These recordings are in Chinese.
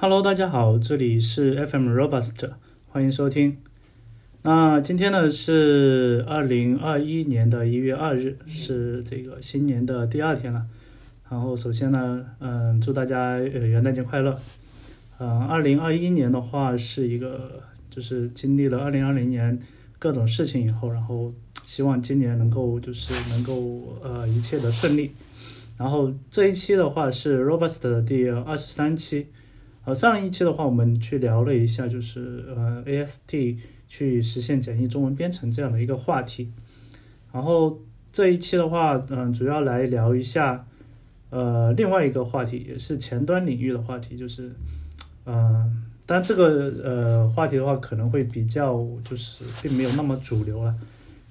Hello，大家好，这里是 FM Robust，欢迎收听。那今天呢是二零二一年的一月二日，是这个新年的第二天了。然后首先呢，嗯，祝大家呃元旦节快乐。嗯，二零二一年的话是一个，就是经历了二零二零年各种事情以后，然后希望今年能够就是能够呃一切的顺利。然后这一期的话是 Robust 的第二十三期。呃，上一期的话，我们去聊了一下，就是呃，AST 去实现简易中文编程这样的一个话题。然后这一期的话，嗯，主要来聊一下，呃，另外一个话题，也是前端领域的话题，就是，嗯，但这个呃话题的话，可能会比较就是并没有那么主流了，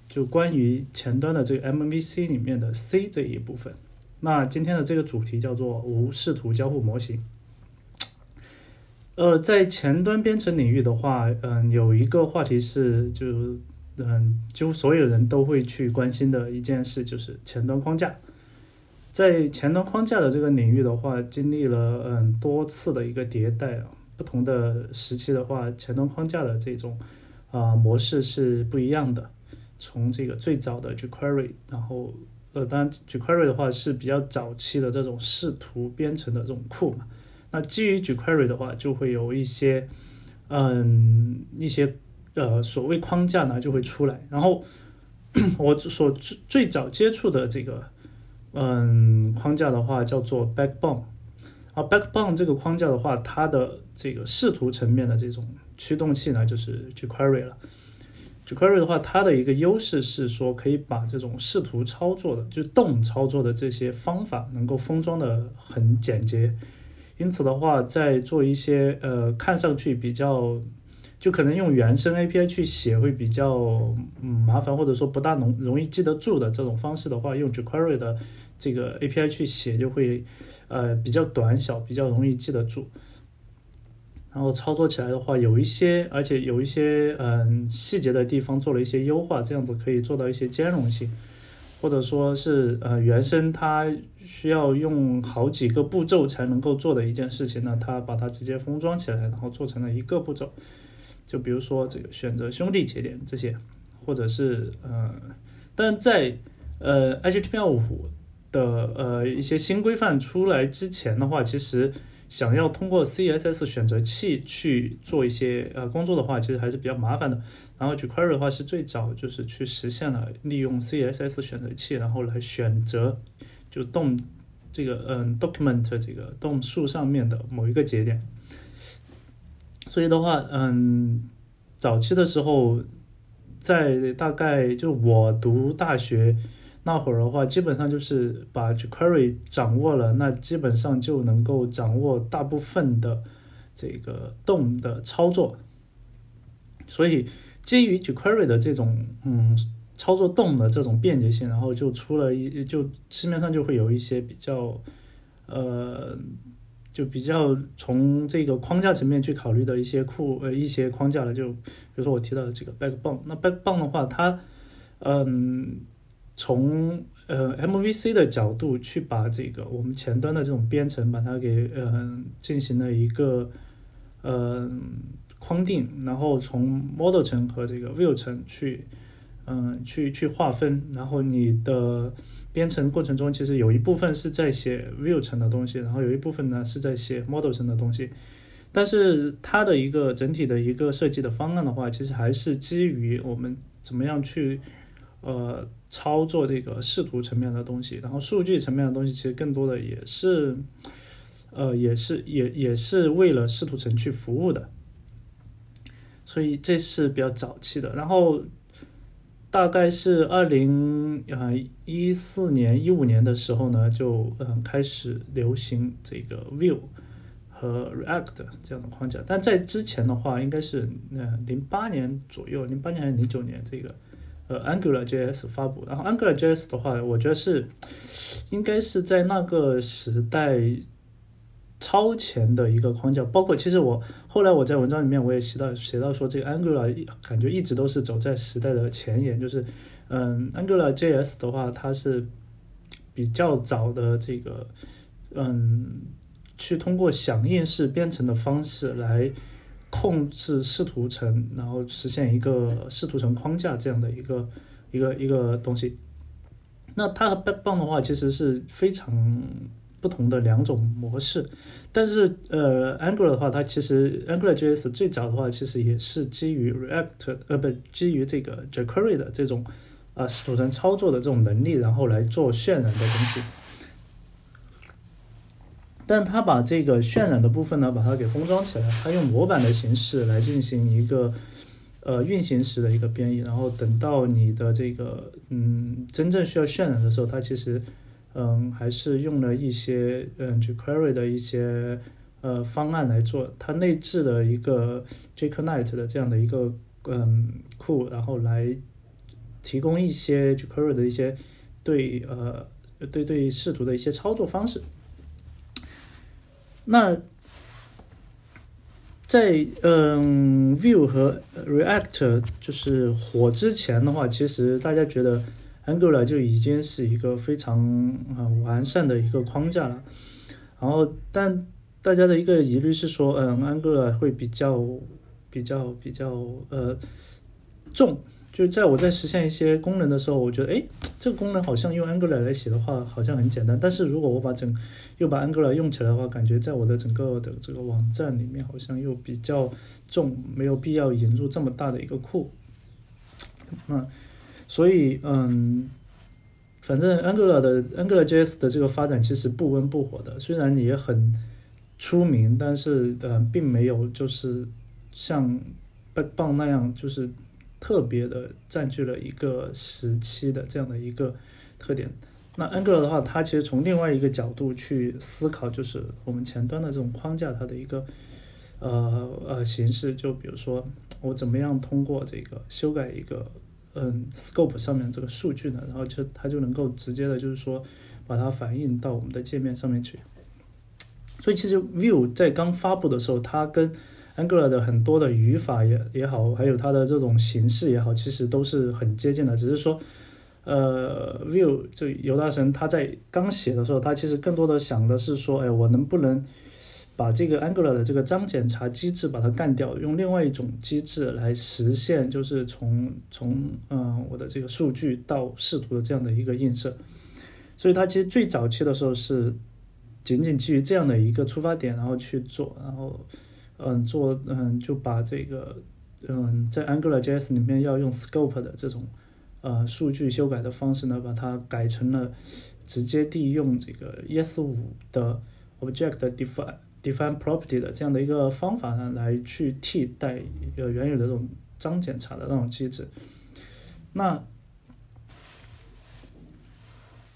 就关于前端的这个 MVC 里面的 C 这一部分。那今天的这个主题叫做无视图交互模型。呃，在前端编程领域的话，嗯，有一个话题是，就嗯，就所有人都会去关心的一件事，就是前端框架。在前端框架的这个领域的话，经历了嗯多次的一个迭代啊，不同的时期的话，前端框架的这种啊模式是不一样的。从这个最早的 jQuery，然后呃，当然 jQuery 的话是比较早期的这种视图编程的这种库嘛。那基于 jQuery 的话，就会有一些，嗯，一些呃所谓框架呢就会出来。然后 我所最最早接触的这个嗯框架的话，叫做 Backbone。啊，Backbone 这个框架的话，它的这个视图层面的这种驱动器呢，就是 jQuery 了。jQuery 的话，它的一个优势是说，可以把这种视图操作的，就动操作的这些方法，能够封装的很简洁。因此的话，在做一些呃看上去比较，就可能用原生 API 去写会比较嗯麻烦，或者说不大容容易记得住的这种方式的话，用 jQuery 的这个 API 去写就会呃比较短小，比较容易记得住。然后操作起来的话，有一些而且有一些嗯细节的地方做了一些优化，这样子可以做到一些兼容性。或者说是呃原生它需要用好几个步骤才能够做的一件事情呢，它把它直接封装起来，然后做成了一个步骤。就比如说这个选择兄弟节点这些，或者是呃，但在呃 HTML5 的呃一些新规范出来之前的话，其实。想要通过 CSS 选择器去做一些呃工作的话，其实还是比较麻烦的。然后 jQuery 的话是最早就是去实现了利用 CSS 选择器，然后来选择就动这个嗯 document 这个动数上面的某一个节点。所以的话，嗯，早期的时候，在大概就我读大学。那会儿的话，基本上就是把 jQuery 掌握了，那基本上就能够掌握大部分的这个动的操作。所以基于 jQuery 的这种嗯操作动的这种便捷性，然后就出了一就市面上就会有一些比较呃就比较从这个框架层面去考虑的一些库呃一些框架了，就比如说我提到的这个 Backbone，那 Backbone 的话，它嗯。从呃 MVC 的角度去把这个我们前端的这种编程把它给呃进行了一个呃框定，然后从 Model 层和这个 View 层去嗯去去划分，然后你的编程过程中其实有一部分是在写 View 层的东西，然后有一部分呢是在写 Model 层的东西，但是它的一个整体的一个设计的方案的话，其实还是基于我们怎么样去呃。操作这个视图层面的东西，然后数据层面的东西，其实更多的也是，呃，也是也也是为了视图层去服务的，所以这是比较早期的。然后大概是二零呃一四年一五年的时候呢，就嗯开始流行这个 Vue 和 React 这样的框架。但在之前的话，应该是呃零八年左右，零八年还是零九年这个。呃，Angular JS 发布，然后 Angular JS 的话，我觉得是应该是在那个时代超前的一个框架。包括其实我后来我在文章里面我也写到写到说，这个 Angular 感觉一直都是走在时代的前沿。就是嗯，Angular JS 的话，它是比较早的这个嗯去通过响应式编程的方式来控制视图层，然后实现一个视图层框架这样的一个一个一个东西。那它和 Backbone 的话，其实是非常不同的两种模式。但是呃，Angular 的话，它其实 Angular JS 最早的话，其实也是基于 React 呃不基于这个 jQuery 的这种啊视图层操作的这种能力，然后来做渲染的东西。但它把这个渲染的部分呢，把它给封装起来，它用模板的形式来进行一个呃运行时的一个编译，然后等到你的这个嗯真正需要渲染的时候，它其实嗯还是用了一些嗯 jQuery 的一些呃方案来做，它内置的一个 jQuery 的这样的一个嗯库，然后来提供一些 jQuery 的一些对呃对对视图的一些操作方式。那在嗯，Vue 和 React 就是火之前的话，其实大家觉得 Angular 就已经是一个非常啊完善的一个框架了。然后，但大家的一个疑虑是说，嗯，Angular 会比较比较比较呃重。就在我在实现一些功能的时候，我觉得，哎，这个功能好像用 Angular 来写的话，好像很简单。但是如果我把整又把 Angular 用起来的话，感觉在我的整个的这个网站里面好像又比较重，没有必要引入这么大的一个库。那所以，嗯，反正 Angular 的 Angular JS 的这个发展其实不温不火的，虽然也很出名，但是呃，并没有就是像 Backbone 那样就是。特别的占据了一个时期的这样的一个特点。那 Angular 的话，它其实从另外一个角度去思考，就是我们前端的这种框架，它的一个呃呃形式。就比如说，我怎么样通过这个修改一个嗯 scope 上面这个数据呢？然后就它就能够直接的，就是说把它反映到我们的界面上面去。所以其实 Vue 在刚发布的时候，它跟 Angular 的很多的语法也也好，还有它的这种形式也好，其实都是很接近的。只是说，呃，View 就尤大神他在刚写的时候，他其实更多的想的是说，哎，我能不能把这个 Angular 的这个章检查机制把它干掉，用另外一种机制来实现，就是从从嗯我的这个数据到视图的这样的一个映射。所以它其实最早期的时候是仅仅基于这样的一个出发点，然后去做，然后。嗯，做嗯就把这个嗯在 Angular JS 里面要用 Scope 的这种呃数据修改的方式呢，把它改成了直接地用这个 ES5 的 Object Define Define Property 的这样的一个方法呢，来去替代呃原有的这种章检查的那种机制。那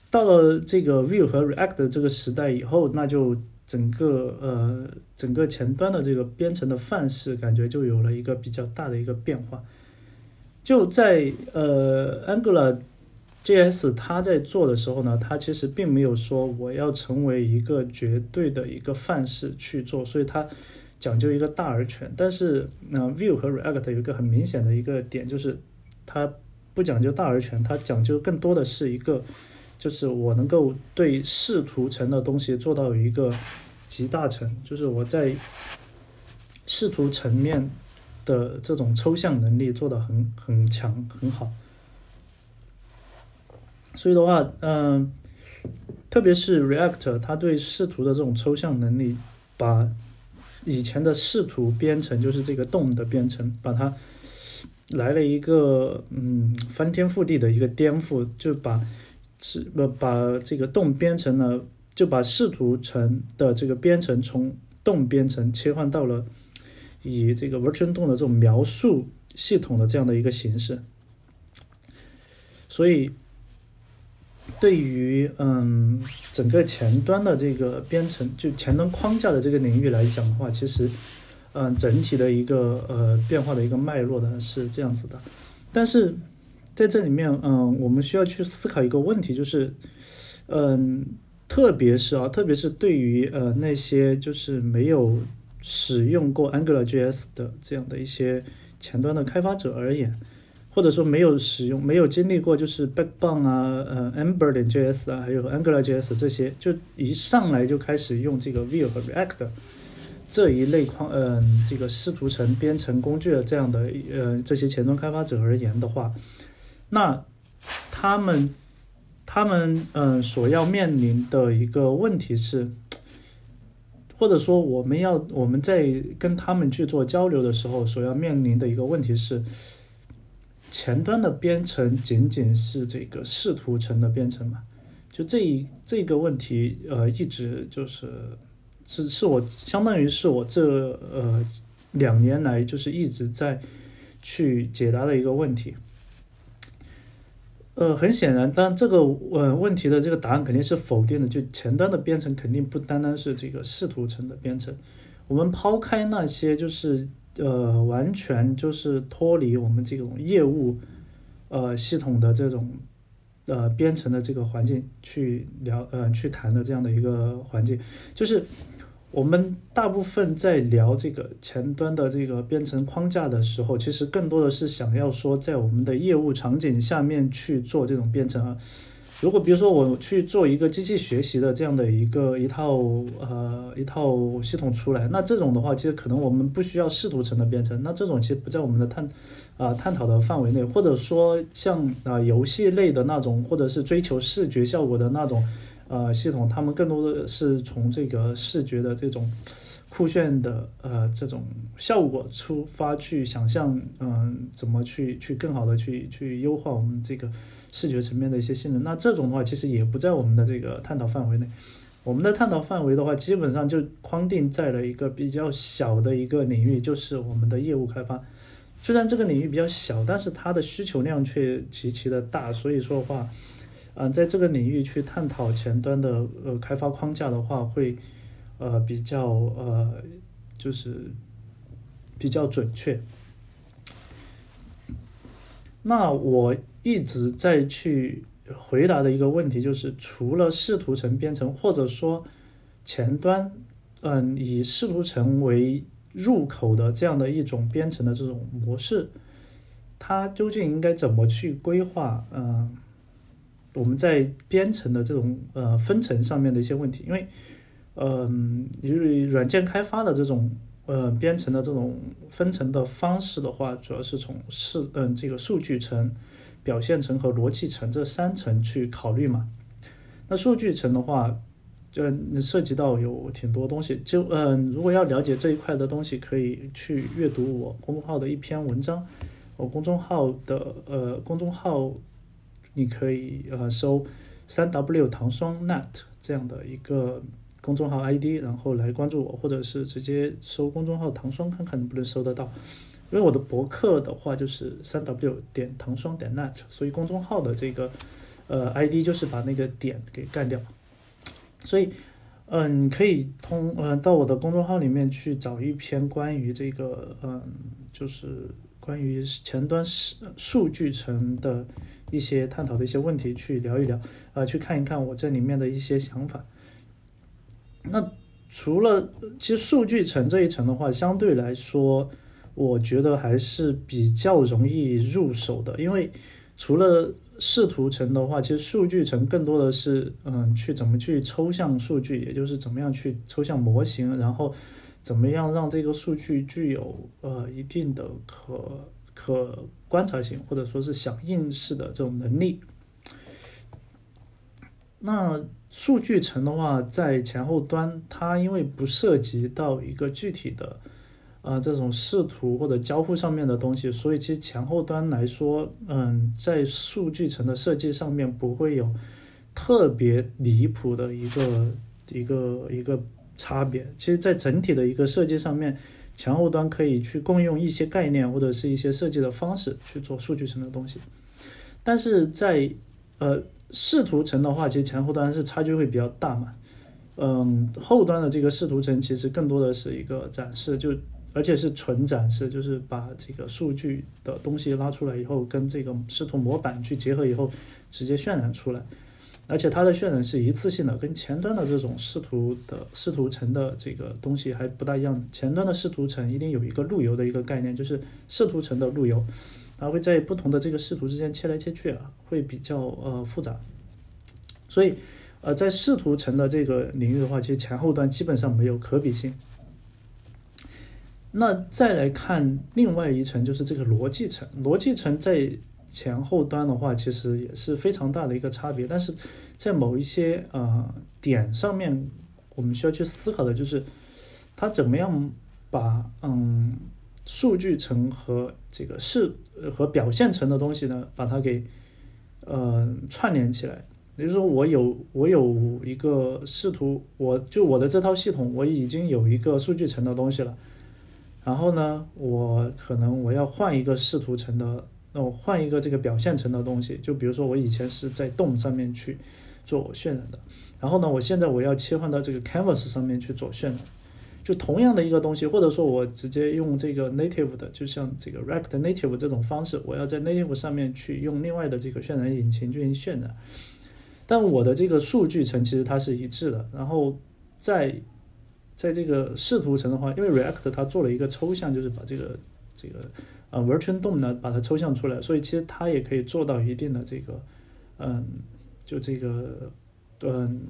到了这个 Vue 和 React 的这个时代以后，那就。整个呃，整个前端的这个编程的范式，感觉就有了一个比较大的一个变化。就在呃，Angular JS 它在做的时候呢，它其实并没有说我要成为一个绝对的一个范式去做，所以它讲究一个大而全。但是那 Vue 和 React 有一个很明显的一个点，就是它不讲究大而全，它讲究更多的是一个。就是我能够对视图层的东西做到一个极大层，就是我在视图层面的这种抽象能力做的很很强很好。所以的话，嗯，特别是 React，它对视图的这种抽象能力，把以前的视图编程，就是这个动的编程，把它来了一个嗯翻天覆地的一个颠覆，就把。是不把这个动编程呢，就把视图层的这个编程从动编程切换到了以这个 Virtual DOM 的这种描述系统的这样的一个形式。所以，对于嗯整个前端的这个编程，就前端框架的这个领域来讲的话，其实嗯整体的一个呃变化的一个脉络呢是这样子的，但是。在这里面，嗯，我们需要去思考一个问题，就是，嗯，特别是啊，特别是对于呃那些就是没有使用过 Angular JS 的这样的一些前端的开发者而言，或者说没有使用、没有经历过，就是 Backbone 啊、呃 Ember 点 JS 啊，还有 Angular JS 这些，就一上来就开始用这个 Vue 和 React 这一类框，嗯，这个视图层编程工具的这样的呃这些前端开发者而言的话，那他们他们嗯所要面临的一个问题是，或者说我们要我们在跟他们去做交流的时候，所要面临的一个问题是。前端的编程仅仅是这个视图层的编程嘛？就这一这个问题，呃，一直就是是是我相当于是我这呃两年来就是一直在去解答的一个问题。呃，很显然，但这个呃问题的这个答案肯定是否定的。就前端的编程肯定不单单是这个视图层的编程，我们抛开那些就是。呃，完全就是脱离我们这种业务呃系统的这种呃编程的这个环境去聊呃去谈的这样的一个环境，就是我们大部分在聊这个前端的这个编程框架的时候，其实更多的是想要说在我们的业务场景下面去做这种编程啊。如果比如说我去做一个机器学习的这样的一个一套呃一套系统出来，那这种的话，其实可能我们不需要视图层的编程，那这种其实不在我们的探啊探讨的范围内，或者说像啊游戏类的那种，或者是追求视觉效果的那种呃系统，他们更多的是从这个视觉的这种酷炫的呃这种效果出发去想象，嗯，怎么去去更好的去去优化我们这个。视觉层面的一些性能，那这种的话其实也不在我们的这个探讨范围内。我们的探讨范围的话，基本上就框定在了一个比较小的一个领域，就是我们的业务开发。虽然这个领域比较小，但是它的需求量却极其的大。所以说的话，嗯，在这个领域去探讨前端的呃开发框架的话，会呃比较呃就是比较准确。那我。一直在去回答的一个问题就是，除了视图层编程，或者说前端，嗯，以视图层为入口的这样的一种编程的这种模式，它究竟应该怎么去规划？嗯，我们在编程的这种呃分层上面的一些问题，因为，嗯，因为软件开发的这种呃编程的这种分层的方式的话，主要是从是嗯这个数据层。表现层和逻辑层这三层去考虑嘛？那数据层的话，就涉及到有挺多东西。就嗯，如果要了解这一块的东西，可以去阅读我公众号的一篇文章。我公众号的呃公众号，你可以呃搜三 W 糖霜 Net 这样的一个公众号 ID，然后来关注我，或者是直接搜公众号糖霜看看能不能搜得到。因为我的博客的话就是三 w 点糖霜点 net，所以公众号的这个呃 ID 就是把那个点给干掉。所以，嗯，你可以通嗯到我的公众号里面去找一篇关于这个嗯就是关于前端数数据层的一些探讨的一些问题去聊一聊，呃，去看一看我这里面的一些想法。那除了其实数据层这一层的话，相对来说。我觉得还是比较容易入手的，因为除了视图层的话，其实数据层更多的是，嗯，去怎么去抽象数据，也就是怎么样去抽象模型，然后怎么样让这个数据具有呃一定的可可观察性，或者说是响应式的这种能力。那数据层的话，在前后端，它因为不涉及到一个具体的。啊，这种视图或者交互上面的东西，所以其实前后端来说，嗯，在数据层的设计上面不会有特别离谱的一个一个一个差别。其实，在整体的一个设计上面，前后端可以去共用一些概念或者是一些设计的方式去做数据层的东西。但是在呃视图层的话，其实前后端是差距会比较大嘛。嗯，后端的这个视图层其实更多的是一个展示，就。而且是纯展示，就是把这个数据的东西拉出来以后，跟这个视图模板去结合以后，直接渲染出来。而且它的渲染是一次性的，跟前端的这种视图的视图层的这个东西还不大一样。前端的视图层一定有一个路由的一个概念，就是视图层的路由，它会在不同的这个视图之间切来切去啊，会比较呃复杂。所以，呃，在视图层的这个领域的话，其实前后端基本上没有可比性。那再来看另外一层，就是这个逻辑层，逻辑层在。前后端的话，其实也是非常大的一个差别，但是在某一些呃点上面，我们需要去思考的就是，它怎么样把嗯数据层和这个视和表现层的东西呢，把它给呃串联起来。也就是说，我有我有一个视图，我就我的这套系统，我已经有一个数据层的东西了，然后呢，我可能我要换一个视图层的。那我换一个这个表现层的东西，就比如说我以前是在 DOM 上面去做渲染的，然后呢，我现在我要切换到这个 Canvas 上面去做渲染，就同样的一个东西，或者说我直接用这个 Native 的，就像这个 React Native 这种方式，我要在 Native 上面去用另外的这个渲染引擎进行渲染，但我的这个数据层其实它是一致的，然后在在这个视图层的话，因为 React 它做了一个抽象，就是把这个这个。呃，Virtual DOM 呢，把它抽象出来，所以其实它也可以做到一定的这个，嗯，就这个，嗯，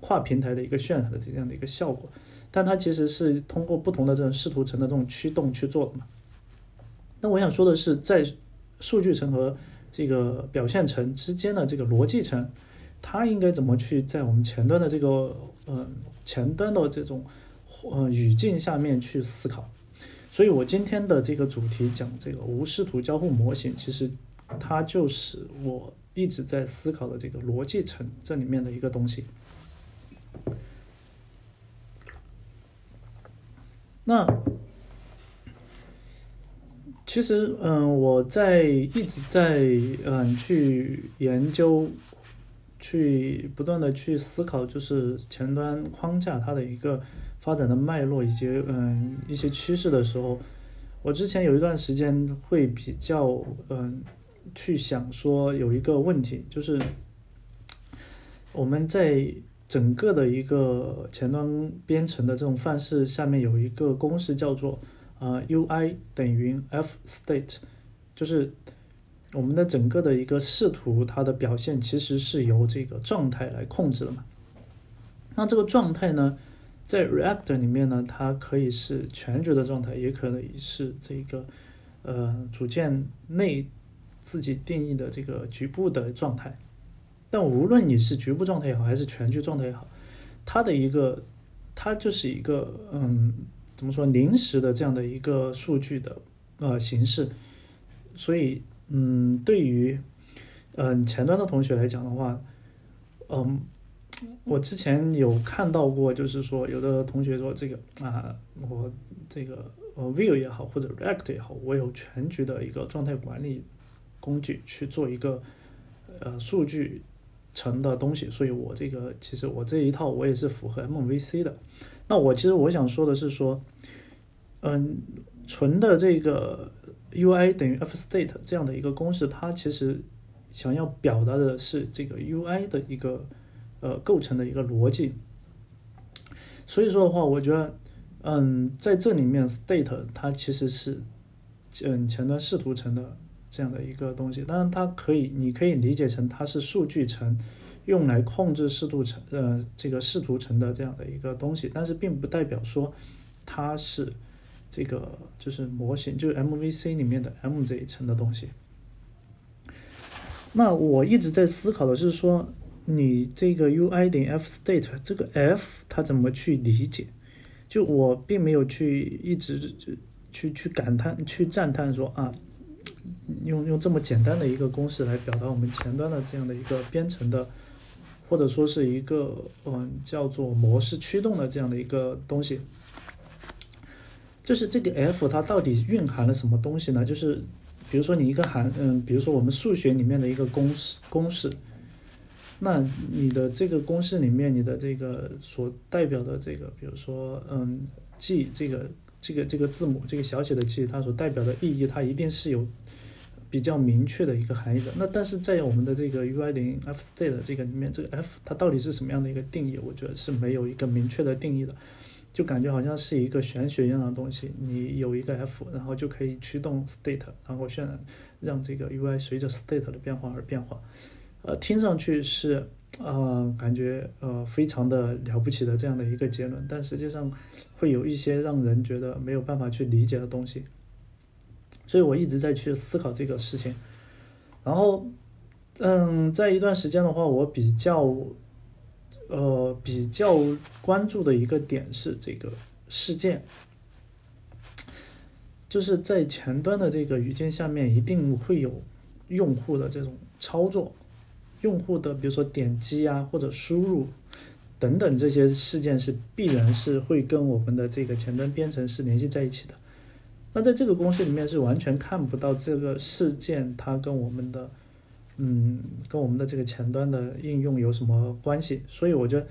跨平台的一个渲染的这样的一个效果。但它其实是通过不同的这种视图层的这种驱动去做的嘛。那我想说的是，在数据层和这个表现层之间的这个逻辑层，它应该怎么去在我们前端的这个，嗯，前端的这种，呃，语境下面去思考。所以，我今天的这个主题讲这个无视图交互模型，其实它就是我一直在思考的这个逻辑层这里面的一个东西。那其实，嗯，我在一直在嗯去研究，去不断的去思考，就是前端框架它的一个。发展的脉络以及嗯一些趋势的时候，我之前有一段时间会比较嗯去想说有一个问题，就是我们在整个的一个前端编程的这种范式下面有一个公式叫做啊 UI 等于 F state，就是我们的整个的一个视图它的表现其实是由这个状态来控制的嘛，那这个状态呢？在 React 里面呢，它可以是全局的状态，也可以是这个呃组件内自己定义的这个局部的状态。但无论你是局部状态也好，还是全局状态也好，它的一个它就是一个嗯怎么说临时的这样的一个数据的呃形式。所以嗯，对于嗯前端的同学来讲的话，嗯。我之前有看到过，就是说有的同学说这个啊，我这个呃 Vue 也好，或者 React 也好，我有全局的一个状态管理工具去做一个呃数据层的东西，所以我这个其实我这一套我也是符合 MVC 的。那我其实我想说的是说，嗯，纯的这个 UI 等于 F state 这样的一个公式，它其实想要表达的是这个 UI 的一个。呃，构成的一个逻辑。所以说的话，我觉得，嗯，在这里面，state 它其实是，嗯，前端视图层的这样的一个东西。当然，它可以，你可以理解成它是数据层，用来控制视图层，呃，这个视图层的这样的一个东西。但是，并不代表说它是这个就是模型，就是 MVC 里面的 M 这一层的东西。那我一直在思考的就是说。你这个 U I 等 F state 这个 F 它怎么去理解？就我并没有去一直去去感叹、去赞叹说啊，用用这么简单的一个公式来表达我们前端的这样的一个编程的，或者说是一个嗯叫做模式驱动的这样的一个东西。就是这个 F 它到底蕴含了什么东西呢？就是比如说你一个函嗯，比如说我们数学里面的一个公式公式。那你的这个公式里面，你的这个所代表的这个，比如说，嗯，G 这个这个这个字母，这个小写的 G，它所代表的意义，它一定是有比较明确的一个含义的。那但是在我们的这个 UI 零 F state 这个里面，这个 F 它到底是什么样的一个定义？我觉得是没有一个明确的定义的，就感觉好像是一个玄学一样的东西。你有一个 F，然后就可以驱动 state，然后渲染让这个 UI 随着 state 的变化而变化。呃，听上去是。呃，感觉呃非常的了不起的这样的一个结论，但实际上会有一些让人觉得没有办法去理解的东西，所以我一直在去思考这个事情。然后，嗯，在一段时间的话，我比较呃比较关注的一个点是这个事件，就是在前端的这个语境下面，一定会有用户的这种操作。用户的比如说点击啊或者输入等等这些事件是必然是会跟我们的这个前端编程是联系在一起的。那在这个公式里面是完全看不到这个事件它跟我们的嗯跟我们的这个前端的应用有什么关系。所以我觉得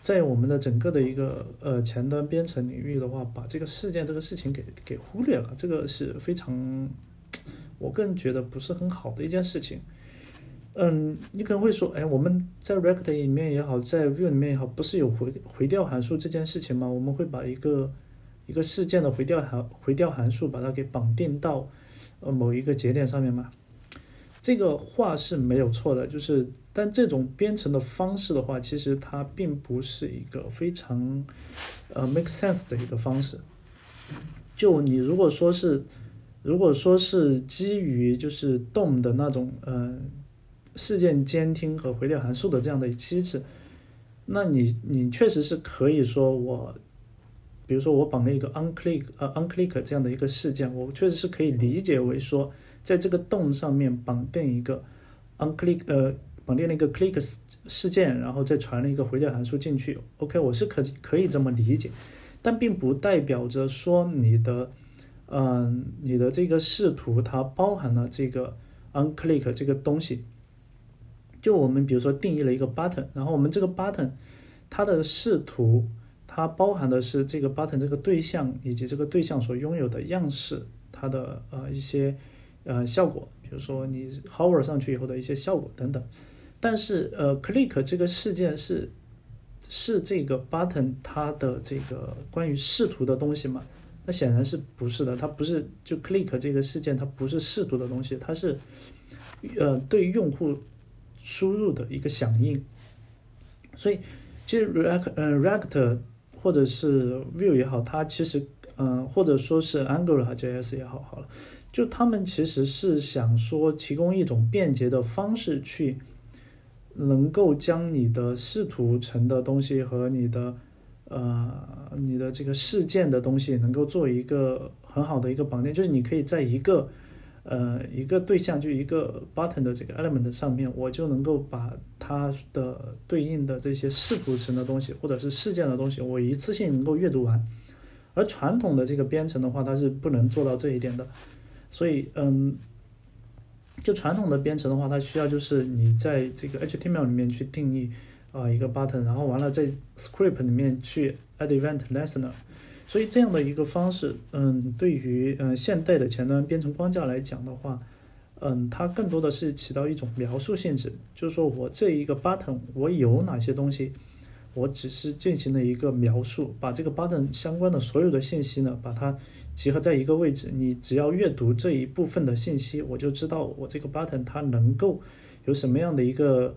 在我们的整个的一个呃前端编程领域的话，把这个事件这个事情给给忽略了，这个是非常 我个人觉得不是很好的一件事情。嗯，你可能会说，哎，我们在 React 里面也好，在 Vue 里面也好，不是有回回调函数这件事情吗？我们会把一个一个事件的回调函回调函数把它给绑定到呃某一个节点上面吗？这个话是没有错的，就是但这种编程的方式的话，其实它并不是一个非常呃 make sense 的一个方式。就你如果说是如果说是基于就是 DOM 的那种嗯。事件监听和回调函数的这样的机制，那你你确实是可以说我，比如说我绑了一个 onclick 呃 onclick 这样的一个事件，我确实是可以理解为说，在这个洞上面绑定一个 onclick 呃绑定了一个 clicks 事件，然后再传了一个回调函数进去。OK，我是可可以这么理解，但并不代表着说你的嗯你的这个视图它包含了这个 onclick 这个东西。就我们比如说定义了一个 button，然后我们这个 button 它的视图，它包含的是这个 button 这个对象以及这个对象所拥有的样式，它的呃一些呃效果，比如说你 hover 上去以后的一些效果等等。但是呃 click 这个事件是是这个 button 它的这个关于视图的东西吗？那显然是不是的，它不是就 click 这个事件它不是视图的东西，它是呃对用户。输入的一个响应，所以其实 React，嗯，React 或者是 Vue 也好，它其实，嗯，或者说是 Angular JS 也好，好了，就他们其实是想说提供一种便捷的方式去，能够将你的视图层的东西和你的，呃，你的这个事件的东西能够做一个很好的一个绑定，就是你可以在一个。呃，一个对象就一个 button 的这个 element 上面，我就能够把它的对应的这些视图层的东西，或者是事件的东西，我一次性能够阅读完。而传统的这个编程的话，它是不能做到这一点的。所以，嗯，就传统的编程的话，它需要就是你在这个 HTML 里面去定义啊一个 button，然后完了在 script 里面去 add event listener。所以这样的一个方式，嗯，对于嗯现代的前端编程框架来讲的话，嗯，它更多的是起到一种描述性质，就是说我这一个 button 我有哪些东西，我只是进行了一个描述，把这个 button 相关的所有的信息呢，把它集合在一个位置，你只要阅读这一部分的信息，我就知道我这个 button 它能够有什么样的一个。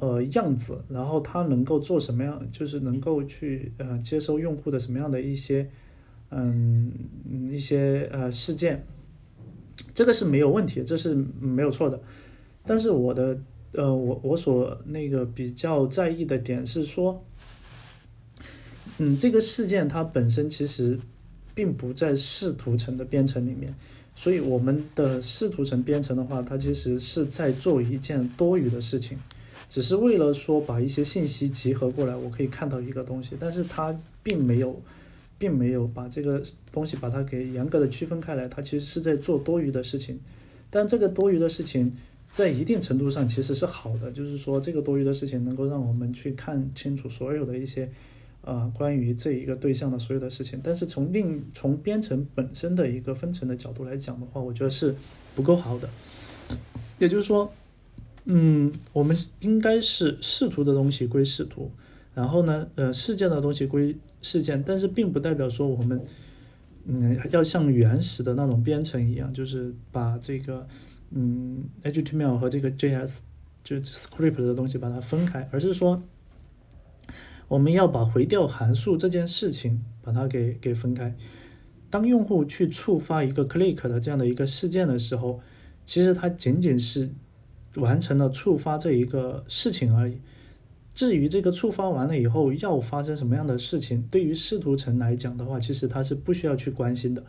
呃，样子，然后它能够做什么样，就是能够去呃接收用户的什么样的一些嗯一些呃事件，这个是没有问题，这是没有错的。但是我的呃我我所那个比较在意的点是说，嗯，这个事件它本身其实并不在视图层的编程里面，所以我们的视图层编程的话，它其实是在做一件多余的事情。只是为了说把一些信息集合过来，我可以看到一个东西，但是它并没有，并没有把这个东西把它给严格的区分开来，它其实是在做多余的事情。但这个多余的事情在一定程度上其实是好的，就是说这个多余的事情能够让我们去看清楚所有的一些呃关于这一个对象的所有的事情。但是从另从编程本身的一个分层的角度来讲的话，我觉得是不够好的。也就是说，嗯，我们应该是视图的东西归视图，然后呢，呃，事件的东西归事件，但是并不代表说我们。嗯，要像原始的那种编程一样，就是把这个嗯 HTML 和这个 JS 就 script 的东西把它分开，而是说我们要把回调函数这件事情把它给给分开。当用户去触发一个 click 的这样的一个事件的时候，其实它仅仅是完成了触发这一个事情而已。至于这个触发完了以后要发生什么样的事情，对于视图层来讲的话，其实它是不需要去关心的。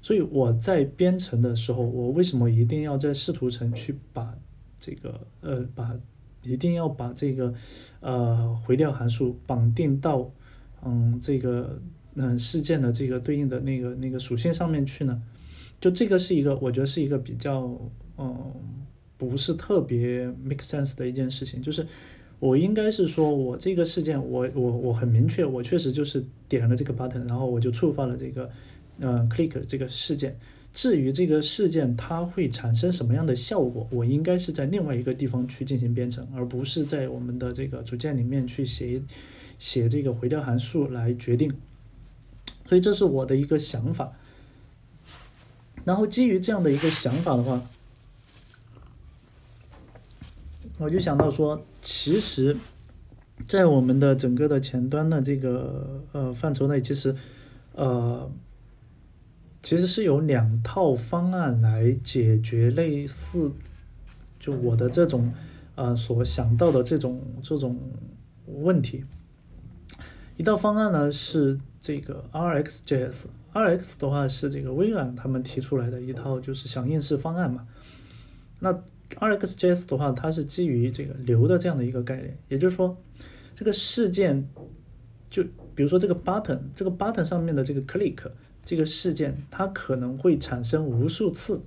所以我在编程的时候，我为什么一定要在视图层去把这个呃把一定要把这个呃回调函数绑定到嗯这个嗯事件的这个对应的那个那个属性上面去呢？就这个是一个我觉得是一个比较嗯不是特别 make sense 的一件事情，就是。我应该是说，我这个事件，我我我很明确，我确实就是点了这个 button，然后我就触发了这个，呃，click 这个事件。至于这个事件它会产生什么样的效果，我应该是在另外一个地方去进行编程，而不是在我们的这个组件里面去写写这个回调函数来决定。所以这是我的一个想法。然后基于这样的一个想法的话。我就想到说，其实，在我们的整个的前端的这个呃范畴内，其实，呃，其实是有两套方案来解决类似，就我的这种呃所想到的这种这种问题。一套方案呢是这个 RxJS，Rx 的话是这个微软他们提出来的一套就是响应式方案嘛，那。RxJS 的话，它是基于这个流的这样的一个概念，也就是说，这个事件就比如说这个 button，这个 button 上面的这个 click 这个事件，它可能会产生无数次，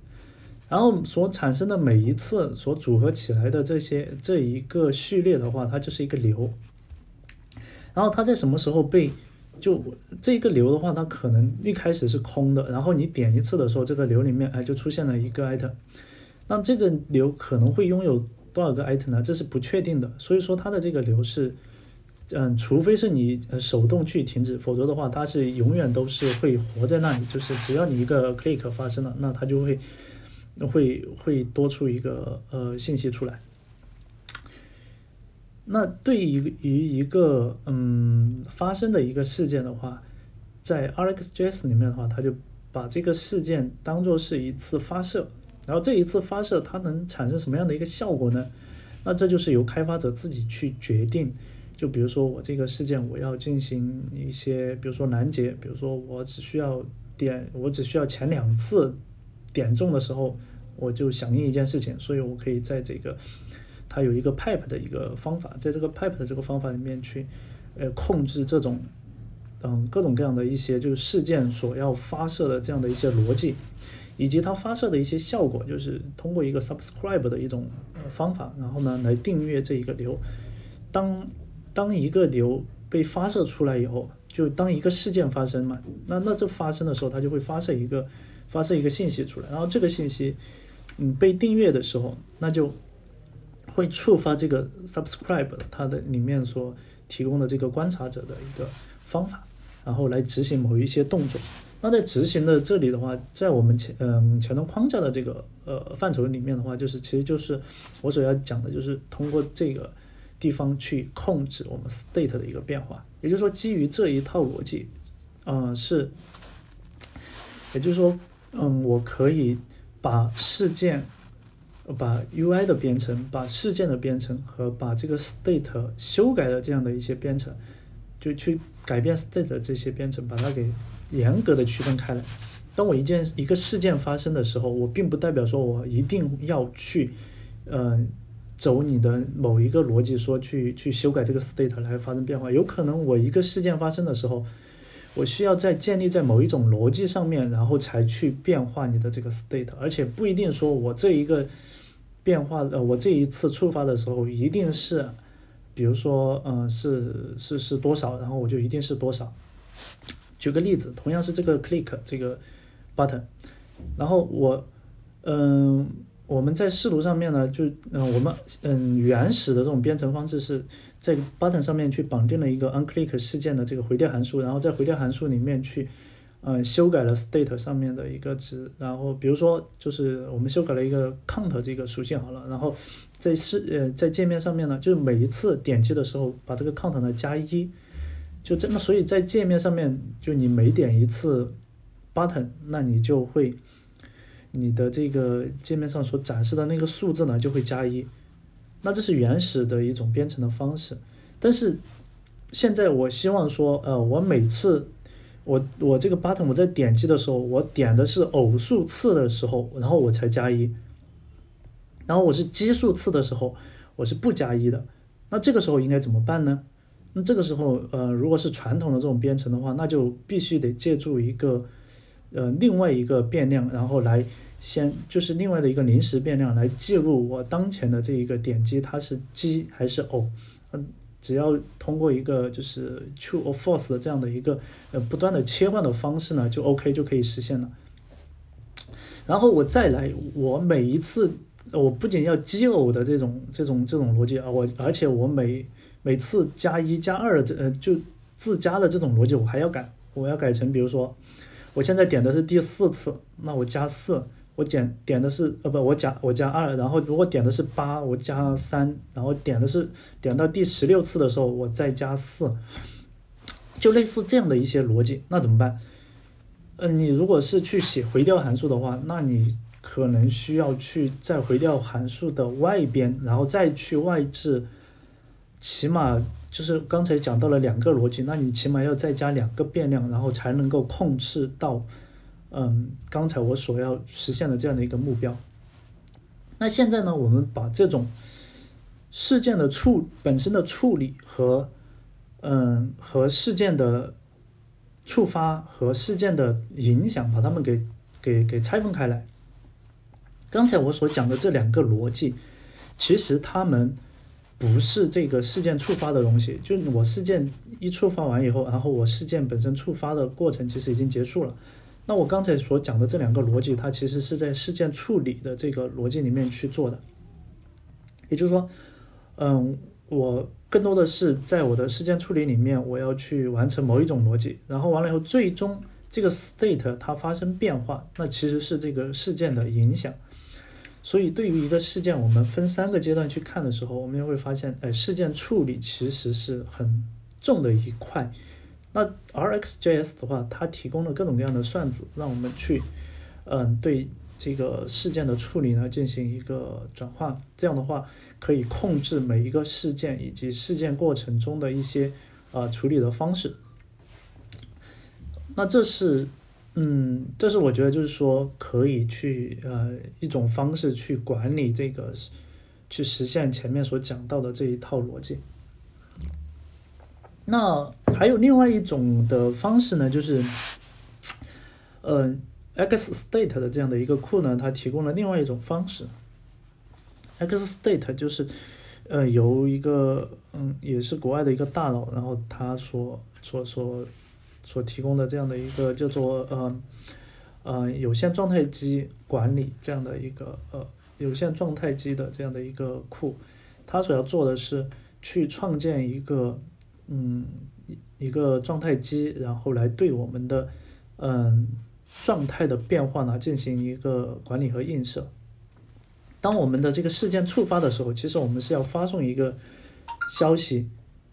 然后所产生的每一次所组合起来的这些这一个序列的话，它就是一个流。然后它在什么时候被就这个流的话，它可能一开始是空的，然后你点一次的时候，这个流里面哎就出现了一个 item。那这个流可能会拥有多少个 item 呢？这是不确定的，所以说它的这个流是，嗯，除非是你手动去停止，否则的话，它是永远都是会活在那里。就是只要你一个 click 发生了，那它就会会会多出一个呃信息出来。那对于于一个嗯发生的一个事件的话，在 RxJS 里面的话，它就把这个事件当做是一次发射。然后这一次发射它能产生什么样的一个效果呢？那这就是由开发者自己去决定。就比如说我这个事件我要进行一些，比如说拦截，比如说我只需要点，我只需要前两次点中的时候，我就响应一件事情，所以我可以在这个它有一个 pipe 的一个方法，在这个 pipe 的这个方法里面去呃控制这种嗯各种各样的一些就是事件所要发射的这样的一些逻辑。以及它发射的一些效果，就是通过一个 subscribe 的一种方法，然后呢来订阅这一个流。当当一个流被发射出来以后，就当一个事件发生嘛，那那这发生的时候，它就会发射一个发射一个信息出来，然后这个信息嗯被订阅的时候，那就会触发这个 subscribe 它的里面所提供的这个观察者的一个方法，然后来执行某一些动作。那在执行的这里的话，在我们前嗯前端框架的这个呃范畴里面的话，就是其实就是我所要讲的，就是通过这个地方去控制我们 state 的一个变化。也就是说，基于这一套逻辑，嗯是，也就是说，嗯我可以把事件、把 UI 的编程、把事件的编程和把这个 state 修改的这样的一些编程，就去改变 state 的这些编程，把它给。严格的区分开来。当我一件一个事件发生的时候，我并不代表说我一定要去，呃，走你的某一个逻辑，说去去修改这个 state 来发生变化。有可能我一个事件发生的时候，我需要在建立在某一种逻辑上面，然后才去变化你的这个 state，而且不一定说我这一个变化，呃，我这一次触发的时候一定是。比如说，嗯、是是是多少，然后我就一定是多少。举个例子，同样是这个 click 这个 button，然后我，嗯、我们在视图上面呢，就嗯、我们嗯原始的这种编程方式是在 button 上面去绑定了一个 onClick 事件的这个回调函数，然后在回调函数里面去，嗯，修改了 state 上面的一个值，然后比如说就是我们修改了一个 count 这个属性好了，然后在视呃在界面上面呢，就是每一次点击的时候把这个 count 呢加一，就真的，所以在界面上面，就你每点一次 button，那你就会你的这个界面上所展示的那个数字呢就会加一，那这是原始的一种编程的方式，但是现在我希望说，呃，我每次我我这个 button 我在点击的时候，我点的是偶数次的时候，然后我才加一，然后我是奇数次的时候，我是不加一的。那这个时候应该怎么办呢？那这个时候，呃，如果是传统的这种编程的话，那就必须得借助一个呃另外一个变量，然后来先就是另外的一个临时变量来记录我当前的这一个点击它是奇还是偶。嗯，只要通过一个就是 true or false 的这样的一个呃不断的切换的方式呢，就 OK 就可以实现了。然后我再来，我每一次我不仅要奇偶的这种这种这种逻辑啊，我而且我每每次加一加二这呃就自加的这种逻辑我还要改，我要改成比如说我现在点的是第四次，那我加四。我点点的是呃不，我加我加二，然后如果点的是八，我加三，然后点的是点到第十六次的时候，我再加四，就类似这样的一些逻辑，那怎么办？呃，你如果是去写回调函数的话，那你可能需要去在回调函数的外边，然后再去外置，起码就是刚才讲到了两个逻辑，那你起码要再加两个变量，然后才能够控制到。嗯，刚才我所要实现的这样的一个目标。那现在呢，我们把这种事件的处本身的处理和嗯和事件的触发和事件的影响，把它们给给给拆分开来。刚才我所讲的这两个逻辑，其实它们不是这个事件触发的东西。就是我事件一触发完以后，然后我事件本身触发的过程其实已经结束了。那我刚才所讲的这两个逻辑，它其实是在事件处理的这个逻辑里面去做的。也就是说，嗯，我更多的是在我的事件处理里面，我要去完成某一种逻辑，然后完了以后，最终这个 state 它发生变化，那其实是这个事件的影响。所以，对于一个事件，我们分三个阶段去看的时候，我们也会发现，哎，事件处理其实是很重的一块。那 RxJS 的话，它提供了各种各样的算子，让我们去，嗯，对这个事件的处理呢进行一个转换。这样的话，可以控制每一个事件以及事件过程中的一些呃处理的方式。那这是，嗯，这是我觉得就是说可以去呃一种方式去管理这个，去实现前面所讲到的这一套逻辑。那还有另外一种的方式呢，就是，呃，XState 的这样的一个库呢，它提供了另外一种方式。XState 就是，呃，由一个嗯，也是国外的一个大佬，然后他所所所所提供的这样的一个叫做呃呃有限状态机管理这样的一个呃有限状态机的这样的一个库，它所要做的是去创建一个。嗯，一个状态机，然后来对我们的嗯状态的变化呢进行一个管理和映射。当我们的这个事件触发的时候，其实我们是要发送一个消息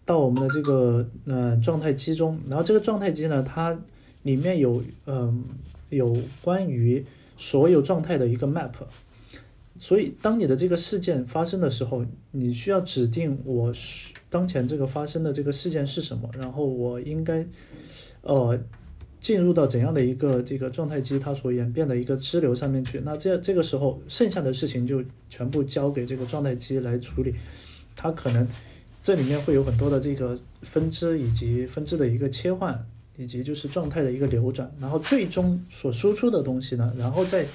到我们的这个呃状态机中，然后这个状态机呢，它里面有嗯有关于所有状态的一个 map。所以，当你的这个事件发生的时候，你需要指定我当前这个发生的这个事件是什么，然后我应该，呃，进入到怎样的一个这个状态机它所演变的一个支流上面去。那这这个时候，剩下的事情就全部交给这个状态机来处理。它可能这里面会有很多的这个分支以及分支的一个切换，以及就是状态的一个流转，然后最终所输出的东西呢，然后再。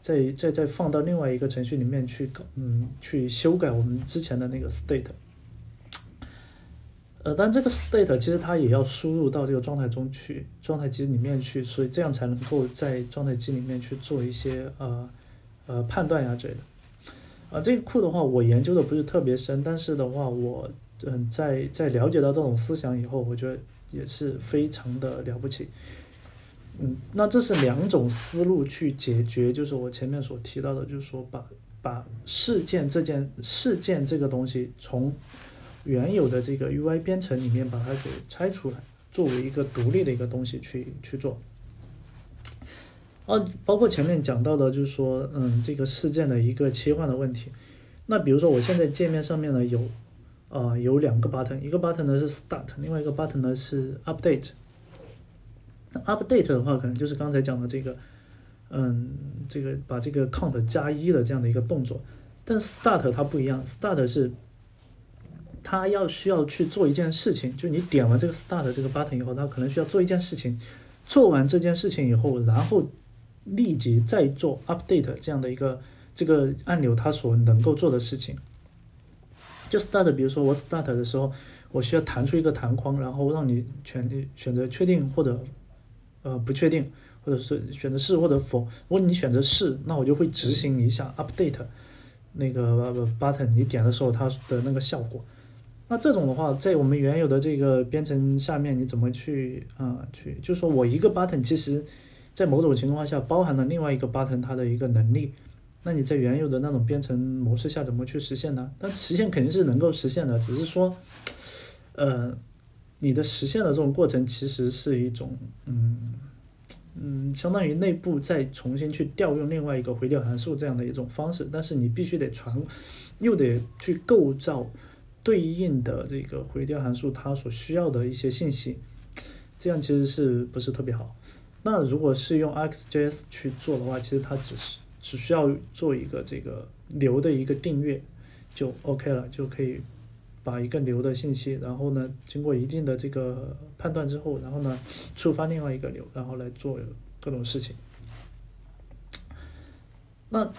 再再再放到另外一个程序里面去搞，嗯，去修改我们之前的那个 state。呃，但这个 state 其实它也要输入到这个状态中去，状态机里面去，所以这样才能够在状态机里面去做一些呃呃判断呀之类的。啊，这个库的话，我研究的不是特别深，但是的话，我嗯在在了解到这种思想以后，我觉得也是非常的了不起。嗯，那这是两种思路去解决，就是我前面所提到的，就是说把把事件这件事件这个东西从原有的这个 UI 编程里面把它给拆出来，作为一个独立的一个东西去去做。啊，包括前面讲到的，就是说，嗯，这个事件的一个切换的问题。那比如说，我现在界面上面呢有，呃，有两个 button，一个 button 呢是 start，另外一个 button 呢是 update。update 的话，可能就是刚才讲的这个，嗯，这个把这个 count 加一的这样的一个动作。但 start 它不一样，start 是它要需要去做一件事情，就你点完这个 start 这个 button 以后，它可能需要做一件事情，做完这件事情以后，然后立即再做 update 这样的一个这个按钮它所能够做的事情。就 start，比如说我 start 的时候，我需要弹出一个弹框，然后让你选选择确定或者。呃，不确定，或者是选择是或者否。如果你选择是，那我就会执行一下 update 那个 button，你点的时候它的那个效果。那这种的话，在我们原有的这个编程下面，你怎么去啊？去，就是说我一个 button，其实在某种情况下包含了另外一个 button 它的一个能力。那你在原有的那种编程模式下怎么去实现呢？但实现肯定是能够实现的，只是说，呃。你的实现的这种过程其实是一种，嗯嗯，相当于内部再重新去调用另外一个回调函数这样的一种方式，但是你必须得传，又得去构造对应的这个回调函数它所需要的一些信息，这样其实是不是特别好？那如果是用 XJS 去做的话，其实它只是只需要做一个这个流的一个订阅就 OK 了，就可以。把一个流的信息，然后呢，经过一定的这个判断之后，然后呢，触发另外一个流，然后来做各种事情。那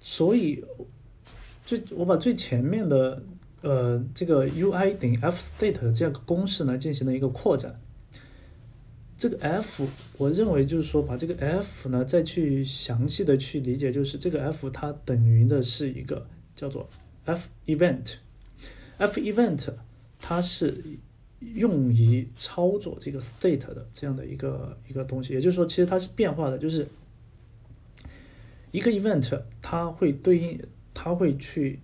所以，最我把最前面的呃这个 UI 等于 fState 这样个公式呢进行了一个扩展。这个 f，我认为就是说把这个 f 呢再去详细的去理解，就是这个 f 它等于的是一个叫做 f event。f event 它是用于操作这个 state 的这样的一个一个东西，也就是说，其实它是变化的，就是一个 event 它会对应，它会去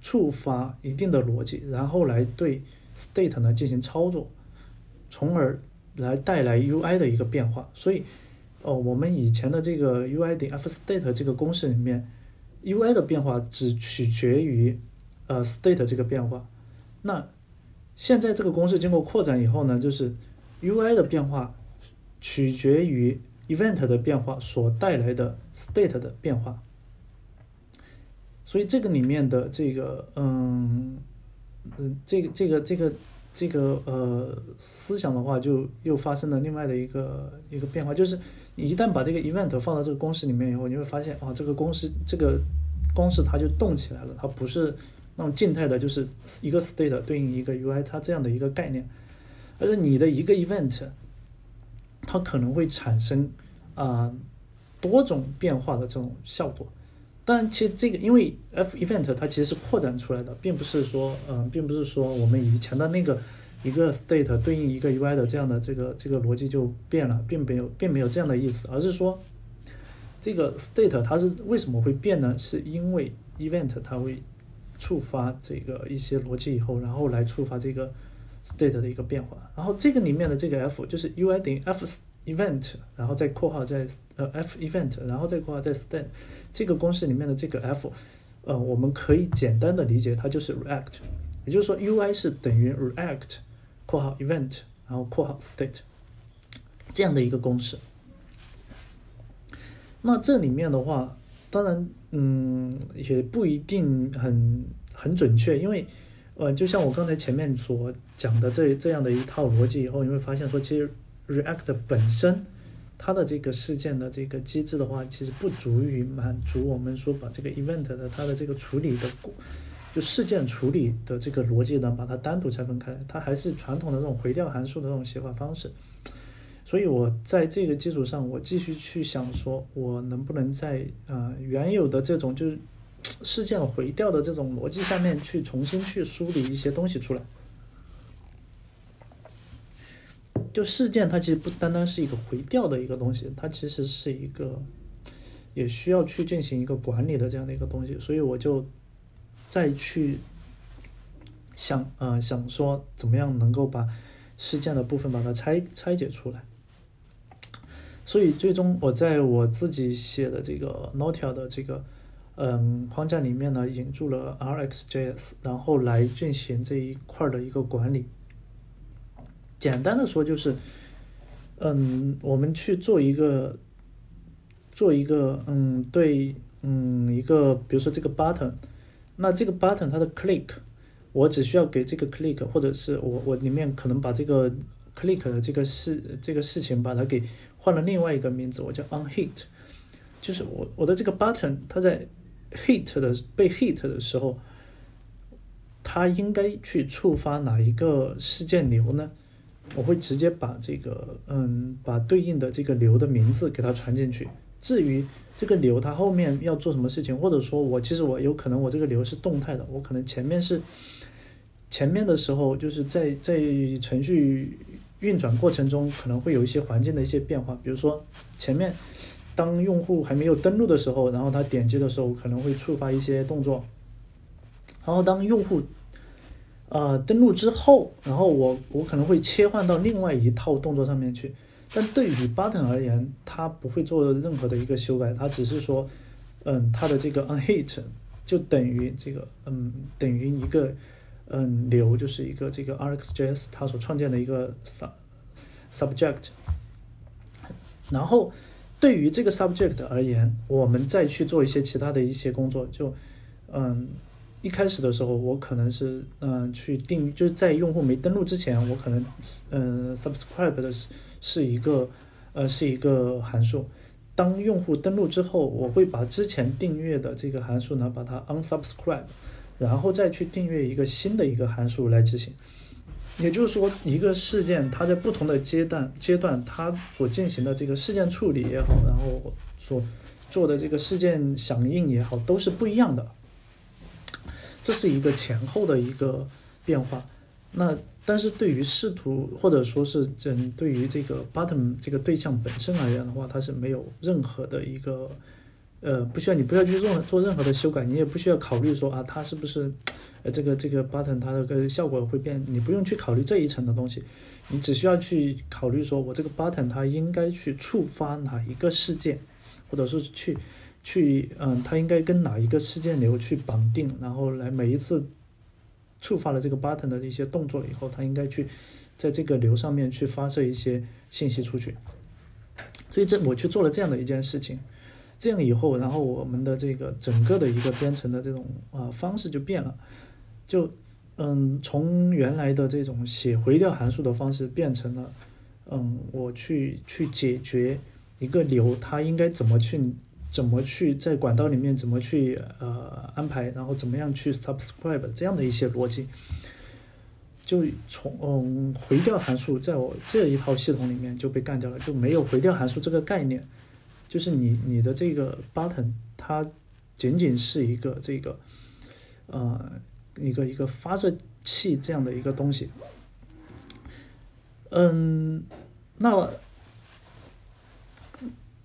触发一定的逻辑，然后来对 state 呢进行操作，从而来带来 UI 的一个变化。所以，哦，我们以前的这个 UI 点 f state 这个公式里面，UI 的变化只取决于。呃，state 这个变化，那现在这个公式经过扩展以后呢，就是 UI 的变化取决于 event 的变化所带来的 state 的变化，所以这个里面的这个，嗯，嗯，这个这个这个这个呃思想的话，就又发生了另外的一个一个变化，就是你一旦把这个 event 放到这个公式里面以后，你会发现啊，这个公式这个公式它就动起来了，它不是。那种静态的就是一个 state 对应一个 UI，它这样的一个概念，而是你的一个 event，它可能会产生啊多种变化的这种效果。当然，其实这个因为 f event 它其实是扩展出来的，并不是说嗯，并不是说我们以前的那个一个 state 对应一个 UI 的这样的这个这个逻辑就变了，并没有并没有这样的意思，而是说这个 state 它是为什么会变呢？是因为 event 它会。触发这个一些逻辑以后，然后来触发这个 state 的一个变化。然后这个里面的这个 f 就是 UI 等于 f event，然后再括号在呃 f event，然后再括号在 state 这个公式里面的这个 f，呃，我们可以简单的理解它就是 react，也就是说 UI 是等于 react 括号 event，然后括号 state 这样的一个公式。那这里面的话。当然，嗯，也不一定很很准确，因为，呃，就像我刚才前面所讲的这这样的一套逻辑以后，你会发现说，其实 React 本身它的这个事件的这个机制的话，其实不足以满足我们说把这个 event 的它的这个处理的过就事件处理的这个逻辑呢，把它单独拆分开，它还是传统的这种回调函数的这种写法方式。所以我在这个基础上，我继续去想说，我能不能在呃原有的这种就是事件回调的这种逻辑下面去重新去梳理一些东西出来。就事件它其实不单单是一个回调的一个东西，它其实是一个也需要去进行一个管理的这样的一个东西。所以我就再去想呃想说，怎么样能够把事件的部分把它拆拆解出来。所以最终我在我自己写的这个 Notia 的这个嗯框架里面呢，引入了 RxJS，然后来进行这一块的一个管理。简单的说就是，嗯，我们去做一个做一个嗯对嗯一个比如说这个 button，那这个 button 它的 click，我只需要给这个 click，或者是我我里面可能把这个 click 的这个事这个事情把它给换了另外一个名字，我叫 on hit，就是我我的这个 button，它在 hit 的被 hit 的时候，它应该去触发哪一个事件流呢？我会直接把这个嗯，把对应的这个流的名字给它传进去。至于这个流它后面要做什么事情，或者说我其实我有可能我这个流是动态的，我可能前面是前面的时候就是在在程序。运转过程中可能会有一些环境的一些变化，比如说前面当用户还没有登录的时候，然后他点击的时候可能会触发一些动作，然后当用户呃登录之后，然后我我可能会切换到另外一套动作上面去。但对于 button 而言，它不会做任何的一个修改，它只是说，嗯，它的这个 on hit 就等于这个嗯等于一个。嗯，流就是一个这个 RxJS 它所创建的一个 sub subject，然后对于这个 subject 而言，我们再去做一些其他的一些工作，就嗯，一开始的时候我可能是嗯去定，就是在用户没登录之前，我可能嗯 subscribe 的是是一个呃是一个函数，当用户登录之后，我会把之前订阅的这个函数呢把它 unsubscribe。然后再去订阅一个新的一个函数来执行，也就是说，一个事件它在不同的阶段阶段，它所进行的这个事件处理也好，然后所做的这个事件响应也好，都是不一样的。这是一个前后的一个变化。那但是对于视图或者说是针对于这个 button 这个对象本身而言的话，它是没有任何的一个。呃，不需要你不要去做做任何的修改，你也不需要考虑说啊，它是不是，呃，这个这个 button 它的个效果会变，你不用去考虑这一层的东西，你只需要去考虑说我这个 button 它应该去触发哪一个事件，或者说去去嗯，它应该跟哪一个事件流去绑定，然后来每一次触发了这个 button 的一些动作以后，它应该去在这个流上面去发射一些信息出去，所以这我去做了这样的一件事情。这样以后，然后我们的这个整个的一个编程的这种啊方式就变了，就嗯从原来的这种写回调函数的方式变成了嗯我去去解决一个流它应该怎么去怎么去在管道里面怎么去呃安排，然后怎么样去 subscribe 这样的一些逻辑，就从嗯回调函数在我这一套系统里面就被干掉了，就没有回调函数这个概念。就是你你的这个 button，它仅仅是一个这个，呃，一个一个发射器这样的一个东西。嗯，那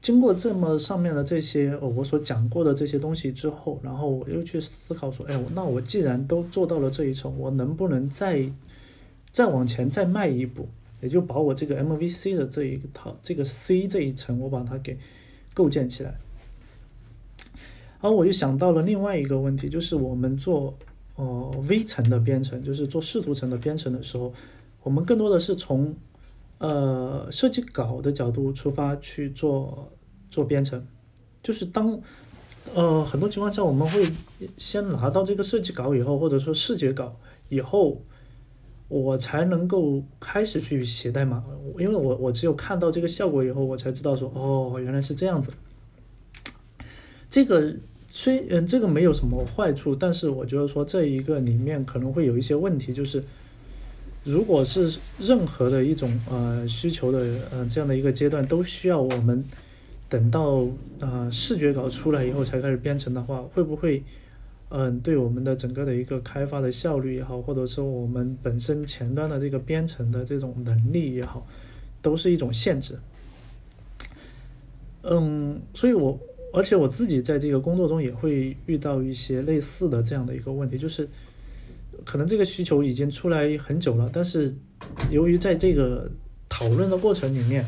经过这么上面的这些我所讲过的这些东西之后，然后我又去思考说，哎，那我既然都做到了这一层，我能不能再再往前再迈一步，也就把我这个 MVC 的这一套这个 C 这一层，我把它给。构建起来，然后我又想到了另外一个问题，就是我们做呃 V 层的编程，就是做视图层的编程的时候，我们更多的是从呃设计稿的角度出发去做做编程，就是当呃很多情况下我们会先拿到这个设计稿以后，或者说视觉稿以后。我才能够开始去写代码，因为我我只有看到这个效果以后，我才知道说哦，原来是这样子。这个虽嗯这个没有什么坏处，但是我觉得说这一个里面可能会有一些问题，就是如果是任何的一种呃需求的呃这样的一个阶段，都需要我们等到呃视觉稿出来以后才开始编程的话，会不会嗯对我们的整个的一个开发的效率也好，或者说我们本身前端的这个编程的这种能力也好，都是一种限制。嗯，所以我。而且我自己在这个工作中也会遇到一些类似的这样的一个问题，就是可能这个需求已经出来很久了，但是由于在这个讨论的过程里面，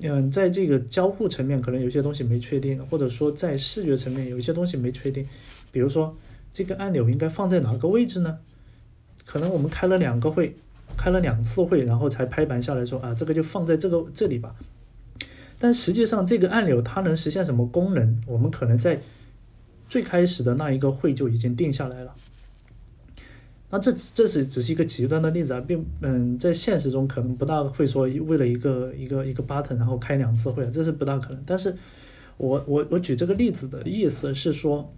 嗯，在这个交互层面可能有些东西没确定，或者说在视觉层面有一些东西没确定，比如说这个按钮应该放在哪个位置呢？可能我们开了两个会，开了两次会，然后才拍板下来说啊，这个就放在这个这里吧。但实际上，这个按钮它能实现什么功能？我们可能在最开始的那一个会就已经定下来了。那这这是只是一个极端的例子啊，并嗯，在现实中可能不大会说为了一个一个一个 button 然后开两次会，这是不大可能。但是我我我举这个例子的意思是说，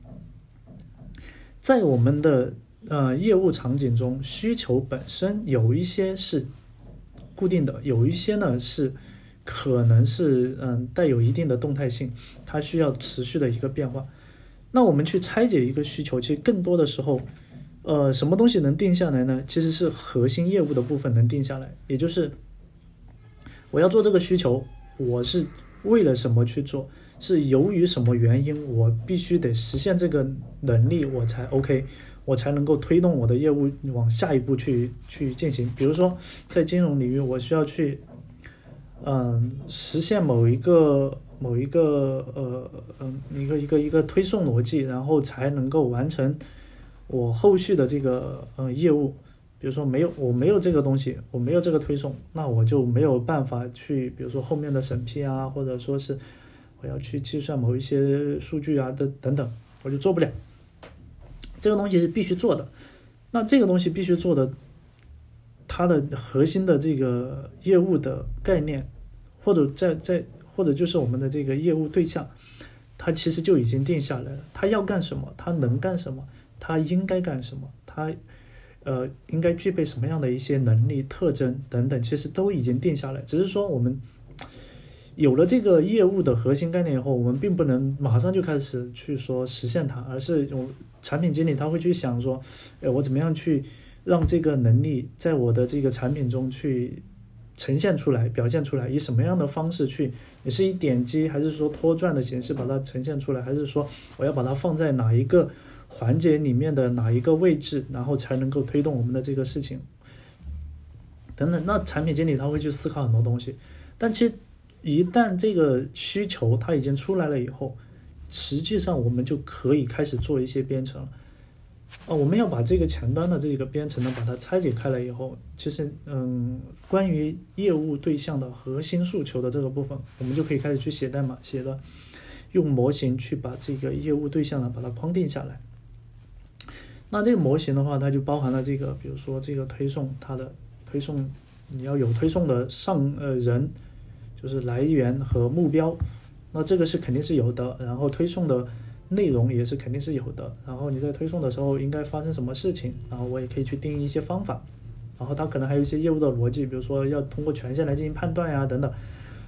在我们的呃业务场景中，需求本身有一些是固定的，有一些呢是。可能是嗯带有一定的动态性，它需要持续的一个变化。那我们去拆解一个需求，其实更多的时候，呃，什么东西能定下来呢？其实是核心业务的部分能定下来，也就是我要做这个需求，我是为了什么去做？是由于什么原因，我必须得实现这个能力，我才 OK，我才能够推动我的业务往下一步去去进行。比如说在金融领域，我需要去。嗯，实现某一个某一个呃嗯一个一个一个推送逻辑，然后才能够完成我后续的这个呃业务。比如说没有我没有这个东西，我没有这个推送，那我就没有办法去，比如说后面的审批啊，或者说是我要去计算某一些数据啊的等等，我就做不了。这个东西是必须做的，那这个东西必须做的。它的核心的这个业务的概念，或者在在或者就是我们的这个业务对象，它其实就已经定下来了。他要干什么？他能干什么？他应该干什么？他呃应该具备什么样的一些能力特征等等，其实都已经定下来。只是说我们有了这个业务的核心概念以后，我们并不能马上就开始去说实现它，而是我产品经理他会去想说，哎，我怎么样去。让这个能力在我的这个产品中去呈现出来、表现出来，以什么样的方式去？你是以点击，还是说拖拽的形式把它呈现出来，还是说我要把它放在哪一个环节里面的哪一个位置，然后才能够推动我们的这个事情？等等，那产品经理他会去思考很多东西，但其实一旦这个需求它已经出来了以后，实际上我们就可以开始做一些编程了。啊，我们要把这个前端的这个编程呢，把它拆解开来以后，其实，嗯，关于业务对象的核心诉求的这个部分，我们就可以开始去写代码，写的用模型去把这个业务对象呢，把它框定下来。那这个模型的话，它就包含了这个，比如说这个推送，它的推送你要有推送的上呃人，就是来源和目标，那这个是肯定是有的，然后推送的。内容也是肯定是有的，然后你在推送的时候应该发生什么事情，然后我也可以去定义一些方法，然后它可能还有一些业务的逻辑，比如说要通过权限来进行判断呀等等，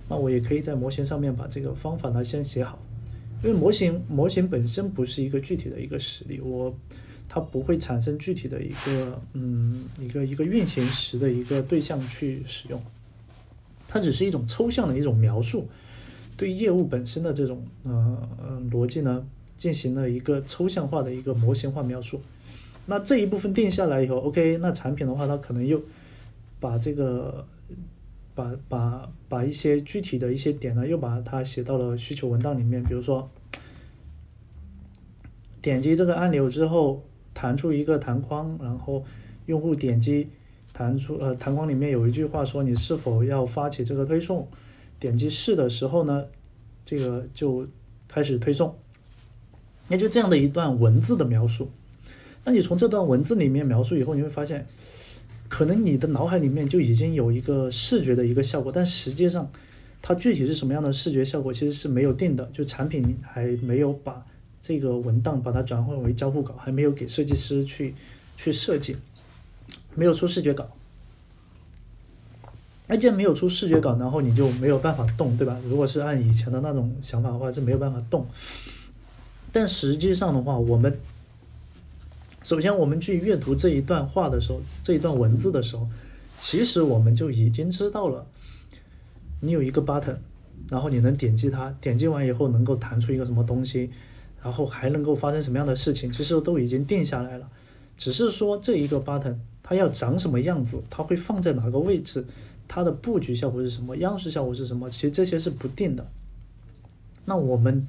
那我也可以在模型上面把这个方法呢先写好，因为模型模型本身不是一个具体的一个实例，我它不会产生具体的一个嗯一个一个运行时的一个对象去使用，它只是一种抽象的一种描述，对业务本身的这种呃逻辑呢。进行了一个抽象化的一个模型化描述，那这一部分定下来以后，OK，那产品的话，它可能又把这个把把把一些具体的一些点呢，又把它写到了需求文档里面。比如说，点击这个按钮之后，弹出一个弹框，然后用户点击弹出呃弹框里面有一句话说你是否要发起这个推送，点击是的时候呢，这个就开始推送。那就这样的一段文字的描述，那你从这段文字里面描述以后，你会发现，可能你的脑海里面就已经有一个视觉的一个效果，但实际上，它具体是什么样的视觉效果其实是没有定的，就产品还没有把这个文档把它转换为交互稿，还没有给设计师去去设计，没有出视觉稿。那既然没有出视觉稿，然后你就没有办法动，对吧？如果是按以前的那种想法的话，是没有办法动。但实际上的话，我们首先我们去阅读这一段话的时候，这一段文字的时候，其实我们就已经知道了，你有一个 button，然后你能点击它，点击完以后能够弹出一个什么东西，然后还能够发生什么样的事情，其实都已经定下来了。只是说这一个 button 它要长什么样子，它会放在哪个位置。它的布局效果是什么？样式效果是什么？其实这些是不定的。那我们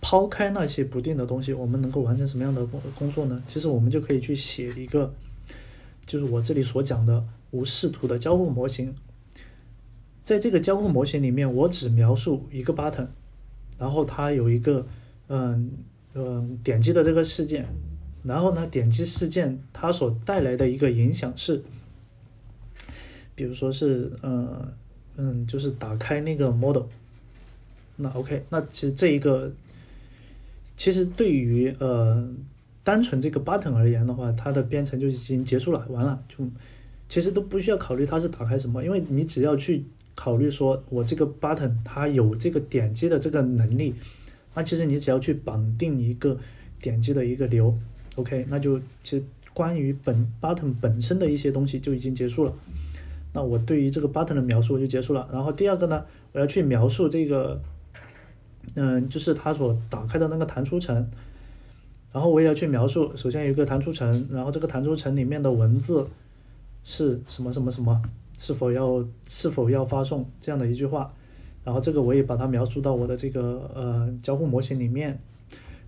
抛开那些不定的东西，我们能够完成什么样的工工作呢？其实我们就可以去写一个，就是我这里所讲的无视图的交互模型。在这个交互模型里面，我只描述一个 button，然后它有一个嗯嗯点击的这个事件，然后呢点击事件它所带来的一个影响是。比如说是，呃，嗯，就是打开那个 model，那 OK，那其实这一个，其实对于呃单纯这个 button 而言的话，它的编程就已经结束了，完了就其实都不需要考虑它是打开什么，因为你只要去考虑说我这个 button 它有这个点击的这个能力，那其实你只要去绑定一个点击的一个流，OK，那就其实关于本 button 本身的一些东西就已经结束了。那我对于这个 button 的描述就结束了。然后第二个呢，我要去描述这个，嗯，就是它所打开的那个弹出层。然后我也要去描述，首先有一个弹出层，然后这个弹出层里面的文字是什么什么什么，是否要是否要发送这样的一句话。然后这个我也把它描述到我的这个呃交互模型里面。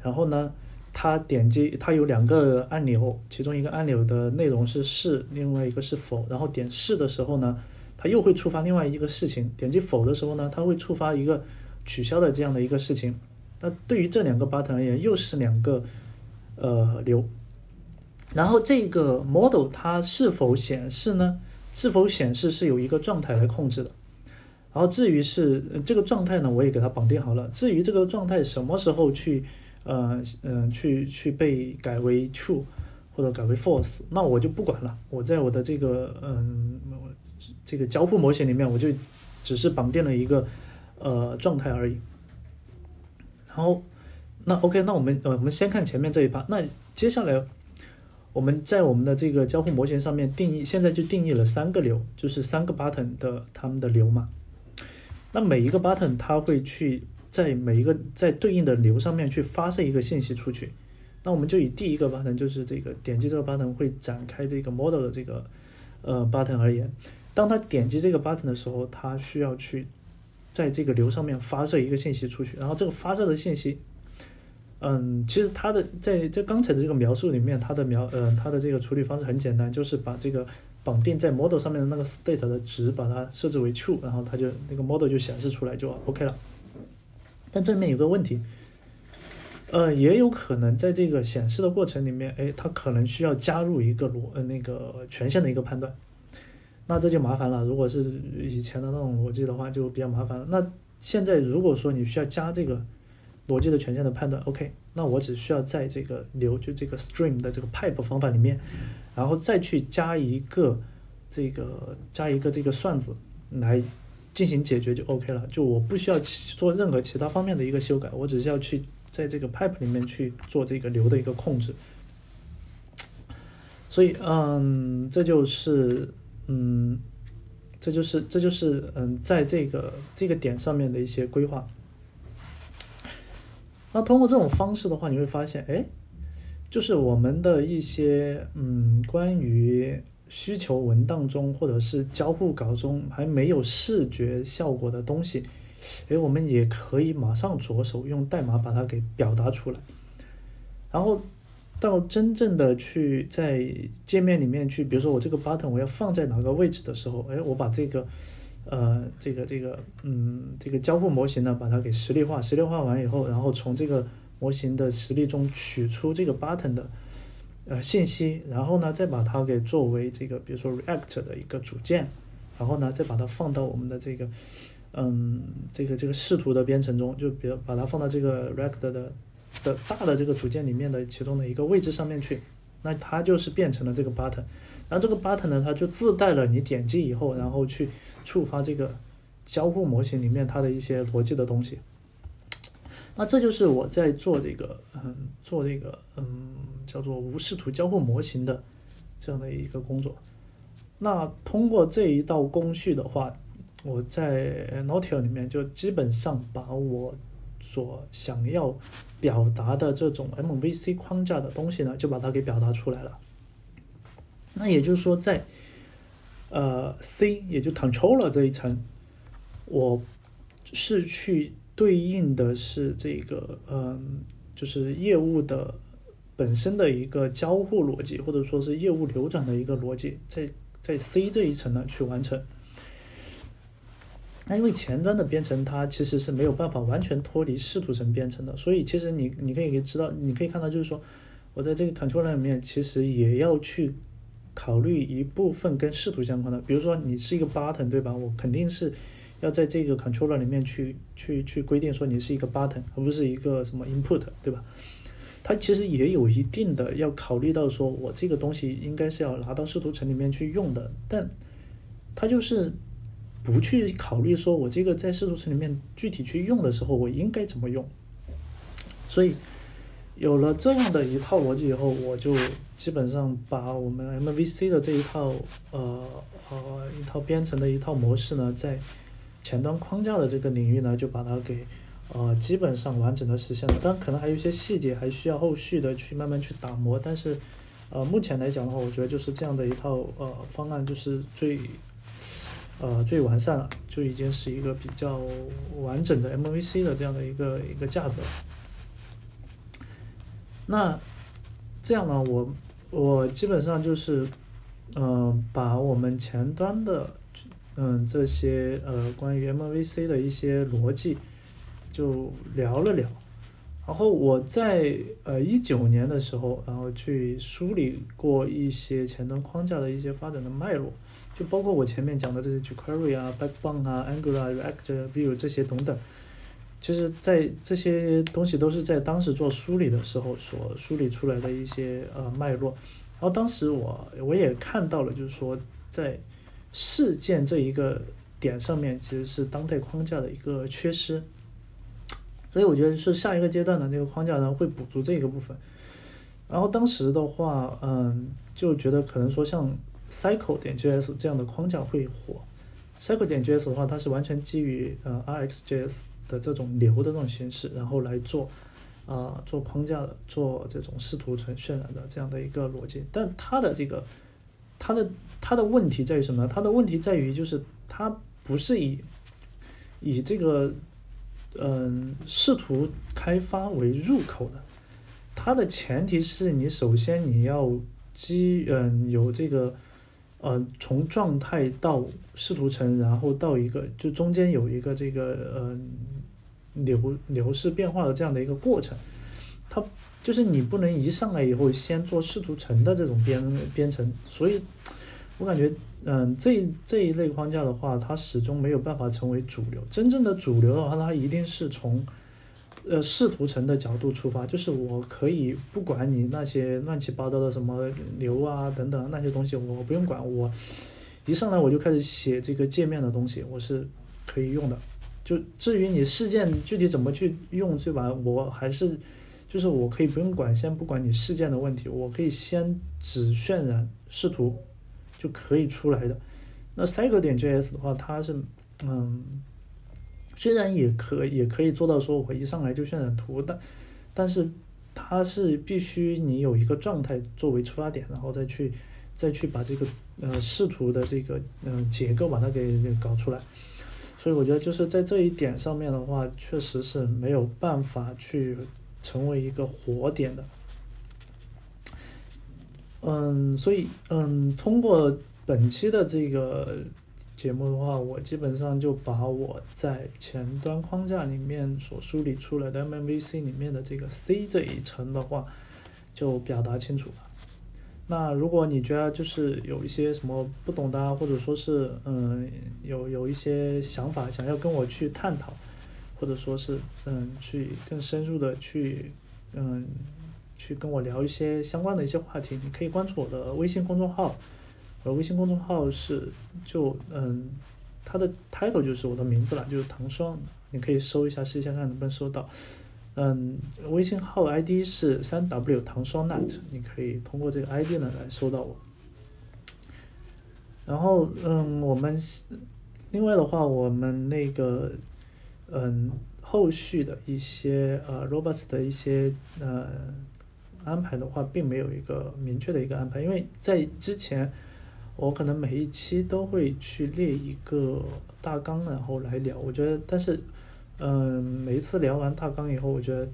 然后呢？它点击它有两个按钮，其中一个按钮的内容是是，另外一个是否。然后点是的时候呢，它又会触发另外一个事情；点击否的时候呢，它会触发一个取消的这样的一个事情。那对于这两个 button 而言，又是两个呃流。然后这个 model 它是否显示呢？是否显示是有一个状态来控制的。然后至于是这个状态呢，我也给它绑定好了。至于这个状态什么时候去？呃嗯，去去被改为 true 或者改为 false，那我就不管了。我在我的这个嗯这个交互模型里面，我就只是绑定了一个呃状态而已。然后那 OK，那我们呃我们先看前面这一趴。那接下来我们在我们的这个交互模型上面定义，现在就定义了三个流，就是三个 button 的它们的流嘛。那每一个 button 它会去。在每一个在对应的流上面去发射一个信息出去，那我们就以第一个 button 就是这个点击这个 button 会展开这个 model 的这个呃 button 而言，当他点击这个 button 的时候，他需要去在这个流上面发射一个信息出去，然后这个发射的信息，嗯，其实它的在在刚才的这个描述里面，它的描呃它的这个处理方式很简单，就是把这个绑定在 model 上面的那个 state 的值把它设置为 true，然后它就那个 model 就显示出来就 OK 了。但这里面有个问题，呃，也有可能在这个显示的过程里面，哎，它可能需要加入一个逻呃那个权限的一个判断，那这就麻烦了。如果是以前的那种逻辑的话，就比较麻烦了。那现在如果说你需要加这个逻辑的权限的判断，OK，那我只需要在这个流就这个 stream 的这个 pipe 方法里面，然后再去加一个这个加一个这个算子来。进行解决就 OK 了，就我不需要做任何其他方面的一个修改，我只是要去在这个 pipe 里面去做这个流的一个控制。所以，嗯，这就是，嗯，这就是，这就是，嗯，在这个这个点上面的一些规划。那通过这种方式的话，你会发现，哎，就是我们的一些，嗯，关于。需求文档中或者是交互稿中还没有视觉效果的东西，诶，我们也可以马上着手用代码把它给表达出来。然后到真正的去在界面里面去，比如说我这个 button 我要放在哪个位置的时候，诶，我把这个呃这个这个嗯这个交互模型呢把它给实例化，实例化完以后，然后从这个模型的实例中取出这个 button 的。呃，信息，然后呢，再把它给作为这个，比如说 React 的一个组件，然后呢，再把它放到我们的这个，嗯，这个这个视图的编程中，就比如把它放到这个 React 的的大的这个组件里面的其中的一个位置上面去，那它就是变成了这个 button。然后这个 button 呢，它就自带了你点击以后，然后去触发这个交互模型里面它的一些逻辑的东西。那这就是我在做这个，嗯，做这个，嗯，叫做无视图交互模型的这样的一个工作。那通过这一道工序的话，我在 n o t i o 里面就基本上把我所想要表达的这种 MVC 框架的东西呢，就把它给表达出来了。那也就是说，在呃 C 也就 Controller 这一层，我是去。对应的是这个，嗯，就是业务的本身的一个交互逻辑，或者说是业务流转的一个逻辑，在在 C 这一层呢去完成。那因为前端的编程它其实是没有办法完全脱离视图层编程的，所以其实你你可以知道，你可以看到，就是说我在这个 controller 里面其实也要去考虑一部分跟视图相关的，比如说你是一个 button 对吧？我肯定是。要在这个 controller 里面去去去规定说你是一个 button，而不是一个什么 input，对吧？它其实也有一定的要考虑到说，我这个东西应该是要拿到视图层里面去用的，但它就是不去考虑说我这个在视图层里面具体去用的时候，我应该怎么用。所以有了这样的一套逻辑以后，我就基本上把我们 MVC 的这一套呃呃一套编程的一套模式呢，在前端框架的这个领域呢，就把它给，呃，基本上完整的实现了。但可能还有一些细节还需要后续的去慢慢去打磨。但是，呃，目前来讲的话，我觉得就是这样的一套呃方案就是最，呃，最完善了，就已经是一个比较完整的 MVC 的这样的一个一个架子了。那这样呢，我我基本上就是，嗯，把我们前端的。嗯，这些呃关于 MVC 的一些逻辑就聊了聊，然后我在呃一九年的时候，然后去梳理过一些前端框架的一些发展的脉络，就包括我前面讲的这些 jQuery 啊、Backbone 啊、Angular、React、Vue 这些等等，其实，在这些东西都是在当时做梳理的时候所梳理出来的一些呃脉络，然后当时我我也看到了，就是说在事件这一个点上面，其实是当代框架的一个缺失，所以我觉得是下一个阶段的这个框架呢会补足这一个部分。然后当时的话，嗯，就觉得可能说像 Cycle 点 JS 这样的框架会火。Cycle 点 JS 的话，它是完全基于呃 RxJS 的这种流的这种形式，然后来做啊做框架的，做这种视图层渲染的这样的一个逻辑，但它的这个。它的它的问题在于什么？它的问题在于就是它不是以以这个嗯视图开发为入口的，它的前提是你首先你要基嗯有这个呃从状态到视图层，然后到一个就中间有一个这个呃流流式变化的这样的一个过程，它。就是你不能一上来以后先做视图层的这种编编程，所以，我感觉，嗯，这这一类框架的话，它始终没有办法成为主流。真正的主流的话，它一定是从，呃，视图层的角度出发，就是我可以不管你那些乱七八糟的什么流啊等等那些东西，我不用管，我一上来我就开始写这个界面的东西，我是可以用的。就至于你事件具体怎么去用，对吧？我还是。就是我可以不用管，先不管你事件的问题，我可以先只渲染视图就可以出来的。那 Cycle 点 JS 的话，它是嗯，虽然也可也可以做到说我一上来就渲染图，但但是它是必须你有一个状态作为出发点，然后再去再去把这个呃视图的这个嗯结构把它给搞出来。所以我觉得就是在这一点上面的话，确实是没有办法去。成为一个火点的，嗯，所以嗯，通过本期的这个节目的话，我基本上就把我在前端框架里面所梳理出来的 MVC 里面的这个 C 这一层的话，就表达清楚了。那如果你觉得就是有一些什么不懂的，或者说是嗯有有一些想法想要跟我去探讨。或者说是，嗯，去更深入的去嗯，去跟我聊一些相关的一些话题，你可以关注我的微信公众号，我的微信公众号是就嗯，它的 title 就是我的名字了，就是唐双，你可以搜一下试一下看能不能搜到。嗯，微信号 ID 是三 W 唐双 net，你可以通过这个 ID 呢来搜到我。然后，嗯，我们另外的话，我们那个，嗯，后续的一些呃 Robust 的一些呃安排的话，并没有一个明确的一个安排，因为在之前，我可能每一期都会去列一个大纲，然后来聊。我觉得，但是。嗯，每一次聊完大纲以后，我觉得，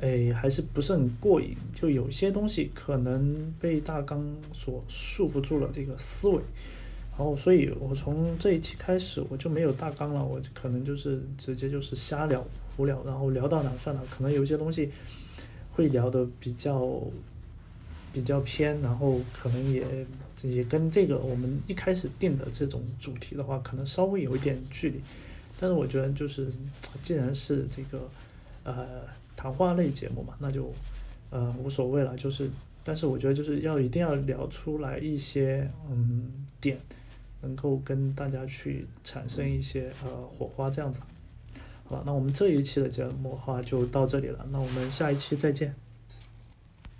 哎，还是不是很过瘾。就有些东西可能被大纲所束缚住了这个思维，然后，所以我从这一期开始我就没有大纲了，我可能就是直接就是瞎聊、胡聊，然后聊到哪算哪。可能有些东西会聊的比较比较偏，然后可能也也跟这个我们一开始定的这种主题的话，可能稍微有一点距离。但是我觉得就是，既然是这个，呃，谈话类节目嘛，那就，呃，无所谓了。就是，但是我觉得就是要一定要聊出来一些嗯点，能够跟大家去产生一些呃火花这样子。好吧，那我们这一期的节目的话就到这里了，那我们下一期再见。